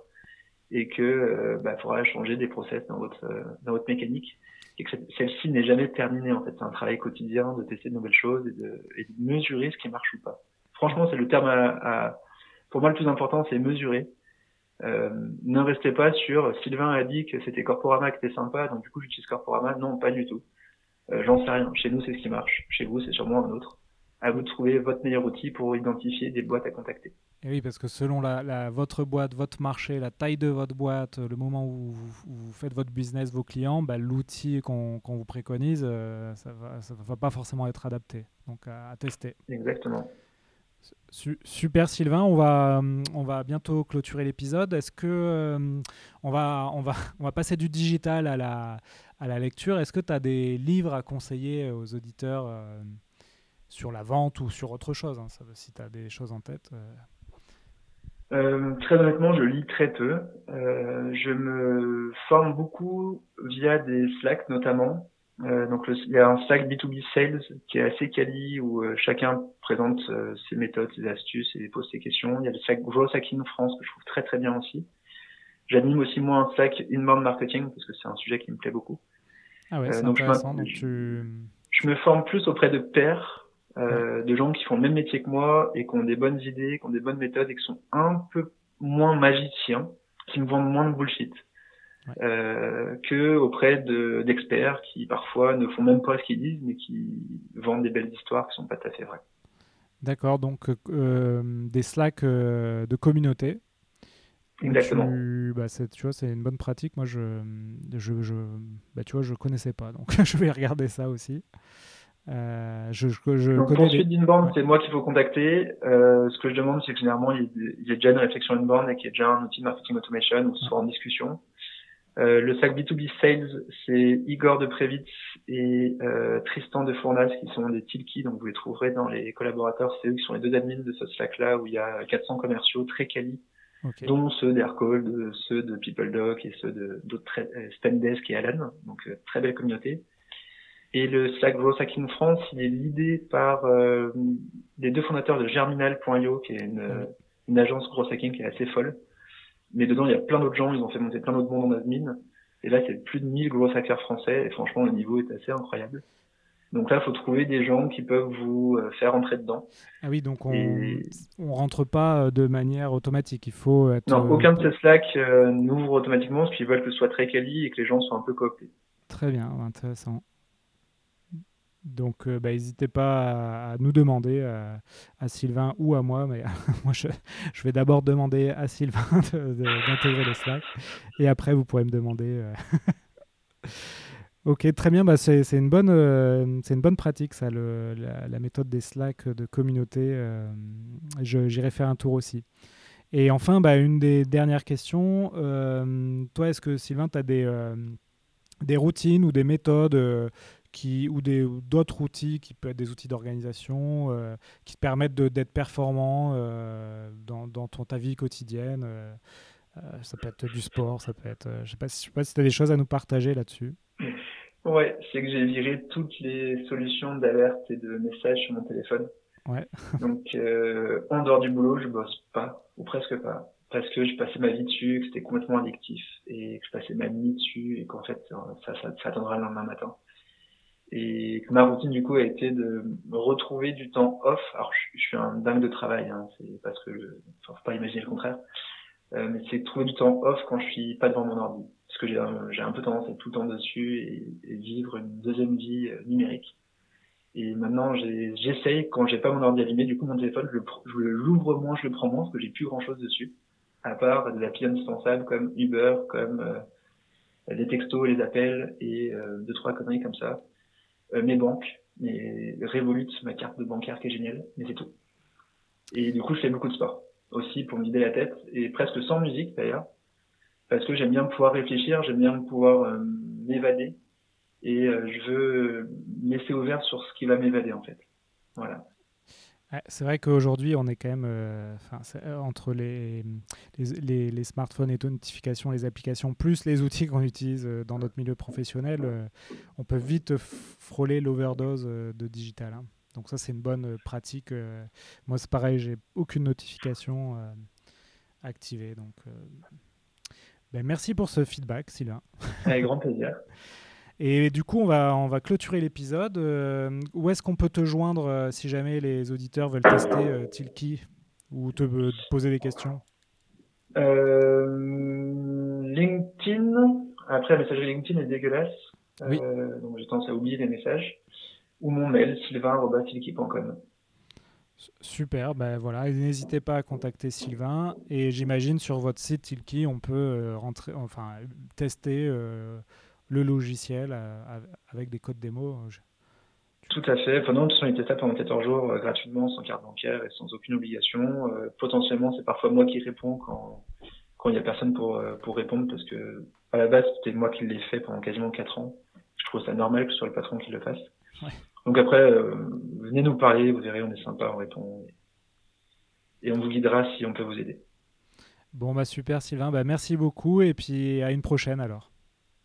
et que euh, bah, faudra changer des process dans votre euh, dans votre mécanique et que celle-ci n'est jamais terminée en fait. C'est un travail quotidien de tester de nouvelles choses et de, et de mesurer ce qui marche ou pas. Franchement, c'est le terme à, à, pour moi le plus important, c'est mesurer. Euh, ne restez pas sur Sylvain a dit que c'était Corporama qui était sympa, donc du coup j'utilise Corporama. Non, pas du tout. Euh, J'en sais rien. Chez nous, c'est ce qui marche. Chez vous, c'est sûrement un autre. À vous de trouver votre meilleur outil pour identifier des boîtes à contacter. Et oui, parce que selon la, votre boîte, votre marché, la taille de votre boîte, le moment où vous, faites votre business, vos clients, bah, l'outil qu'on vous préconise, euh, ça ne va, pas forcément être adapté. Donc à tester. Exactement. Super Sylvain, on va, on va bientôt clôturer l'épisode. Est-ce que euh, on, va, on, va, on va passer du digital à la, à la lecture? Est-ce que tu as des livres à conseiller aux auditeurs euh, sur la vente ou sur autre chose hein, ça, Si tu as des choses en tête. Euh? très honnêtement, je lis très peu. je me forme beaucoup via des Slack notamment. Euh, donc il y a un Slack B2B Sales qui est assez quali où euh, chacun présente euh, ses méthodes, ses astuces et pose ses questions. Il y a le Slack Growth Hacking France que je trouve très très bien aussi. J'anime aussi moi un Slack Inbound Marketing parce que c'est un sujet qui me plaît beaucoup. Ah ouais, c'est intéressant. donc tu... je me forme plus auprès de pairs, de gens qui font le même métier que moi et qui ont des bonnes idées, qui ont des bonnes méthodes et qui sont un peu moins magiciens, qui me vendent moins de bullshit euh, que auprès d'experts qui parfois ne font même pas ce qu'ils disent, mais qui vendent des belles histoires qui sont pas tout à fait vraies. D'accord, donc euh, des Slack euh, de communauté. Exactement. bah, tu vois, c'est une bonne pratique. Moi, je, je, je, bah, tu vois, je connaissais pas, donc je vais regarder ça aussi. Euh, je, je, donc, des... d'inbound, c'est moi qu'il faut contacter. Euh, ce que je demande, c'est que généralement, il y, a déjà une réflexion inbound et qu'il y a déjà un outil de marketing automation ou soit en discussion. Euh, le sac B2B Sales, c'est Igor de Previtz et euh, Tristan de Fournas qui sont des Tilki, donc vous les trouverez dans les collaborateurs. C'est eux qui sont les deux admins de ce Slack-là où il y a 400 commerciaux très quali, dont ceux d'Aircall, ceux de PeopleDoc et ceux d'autres euh, Spendesk et Alan. Donc euh, très belle communauté. Et le Slack Growth Hacking France, il est l'idée par euh, les deux fondateurs de Germinal.io, qui est une, une agence Growth Hacking qui est assez folle. Mais dedans, il y a plein d'autres gens, ils ont fait monter plein d'autres mondes en admin. Et là, c'est plus de 1000 gros hackers français. Et franchement, le niveau est assez incroyable. Donc là, il faut trouver des gens qui peuvent vous euh, faire entrer dedans. Ah oui, donc on ne rentre pas euh, de manière automatique. Il faut être... Non, aucun de ces Slack euh, n'ouvre automatiquement parce qu'ils veulent que ce soit très quali et que les gens soient un peu cooptés. Très bien, intéressant. Donc, bah, n'hésitez pas à, nous demander, à, Sylvain ou à moi, mais moi, je, vais d'abord demander à Sylvain d'intégrer le Slack, et après, vous pourrez me demander. ok, très bien, bah, c'est une, bonne, une bonne pratique, ça, le, la, méthode des Slack de communauté. J'irai faire un tour aussi. Et enfin, bah, une des dernières questions. toi, est-ce que Sylvain, tu as des, des routines ou des méthodes qui, ou d'autres outils qui peuvent être des outils d'organisation euh, qui te permettent d'être performant euh, dans, dans ton, ta vie quotidienne. Euh, ça peut être du sport, ça peut être. je sais pas, sais pas si tu as des choses à nous partager là-dessus. Ouais, c'est que j'ai viré toutes les solutions d'alerte et de messages sur mon téléphone. Ouais. Donc, en dehors du boulot, je bosse pas, ou presque pas parce que je passais ma vie dessus, que c'était complètement addictif et que je passais ma nuit dessus et qu'en fait ça, ça, ça attendra le lendemain matin. Et ma routine, du coup, a été de retrouver du temps off. Alors, je, suis un dingue de travail, hein, c'est parce que, je, faut pas imaginer le contraire. Euh, mais c'est trouver du temps off quand je suis pas devant mon ordi. Parce que j'ai un, peu tendance à être tout le temps dessus et, et vivre une deuxième vie euh, numérique. Et maintenant, j'essaye, quand j'ai pas mon ordi allumé, du coup, mon téléphone, je l'ouvre moins, je le prends moins, parce que j'ai plus grand chose dessus. À part des applis indispensables comme Uber, comme euh, les textos, les appels et euh, deux, trois conneries comme ça. Euh, mes banques, mes Revolut, ma carte de bancaire qui est géniale, mais c'est tout. Et du coup, je fais beaucoup de sport aussi pour me vider la tête et presque sans musique d'ailleurs, parce que j'aime bien pouvoir réfléchir, j'aime bien pouvoir euh, m'évader et euh, je veux me laisser ouvert sur ce qui va m'évader en fait. Voilà. C'est vrai qu'aujourd'hui, on est quand même euh, euh, entre les, les, les, smartphones et notifications, les applications, plus les outils qu'on utilise euh, dans notre milieu professionnel, on peut vite frôler l'overdose de digital. Hein. Donc ça, c'est une bonne pratique. moi, c'est pareil, j'ai aucune notification activée. Donc, ben, merci pour ce feedback, Sylvain. Avec grand plaisir. Et du coup, on va, on va clôturer l'épisode. Euh, où est-ce qu'on peut te joindre euh, si jamais les auditeurs veulent tester euh, Tilki ou te poser des questions? LinkedIn. Après, la messagerie LinkedIn est dégueulasse. Oui. donc j'ai tendance à oublier les messages. Ou mon mail, sylvain.tilki.com. Super, ben voilà, n'hésitez pas à contacter Sylvain et j'imagine sur votre site Tilki on peut rentrer, enfin tester le logiciel euh, avec des codes démo euh, Tout à fait. Enfin, non, sont les pendant 14 jours euh, gratuitement, sans carte bancaire et sans aucune obligation. potentiellement, c'est parfois moi qui réponds quand quand il n'y a personne pour pour répondre parce que à la base c'était moi qui l'ai fait pendant quasiment 4 ans. Je trouve ça normal que ce soit le patron qui le fasse. Donc après, venez nous parler, vous verrez, on est sympa, on répond et on vous guidera si on peut vous aider. Bon bah super Sylvain, bah merci beaucoup et puis à une prochaine alors.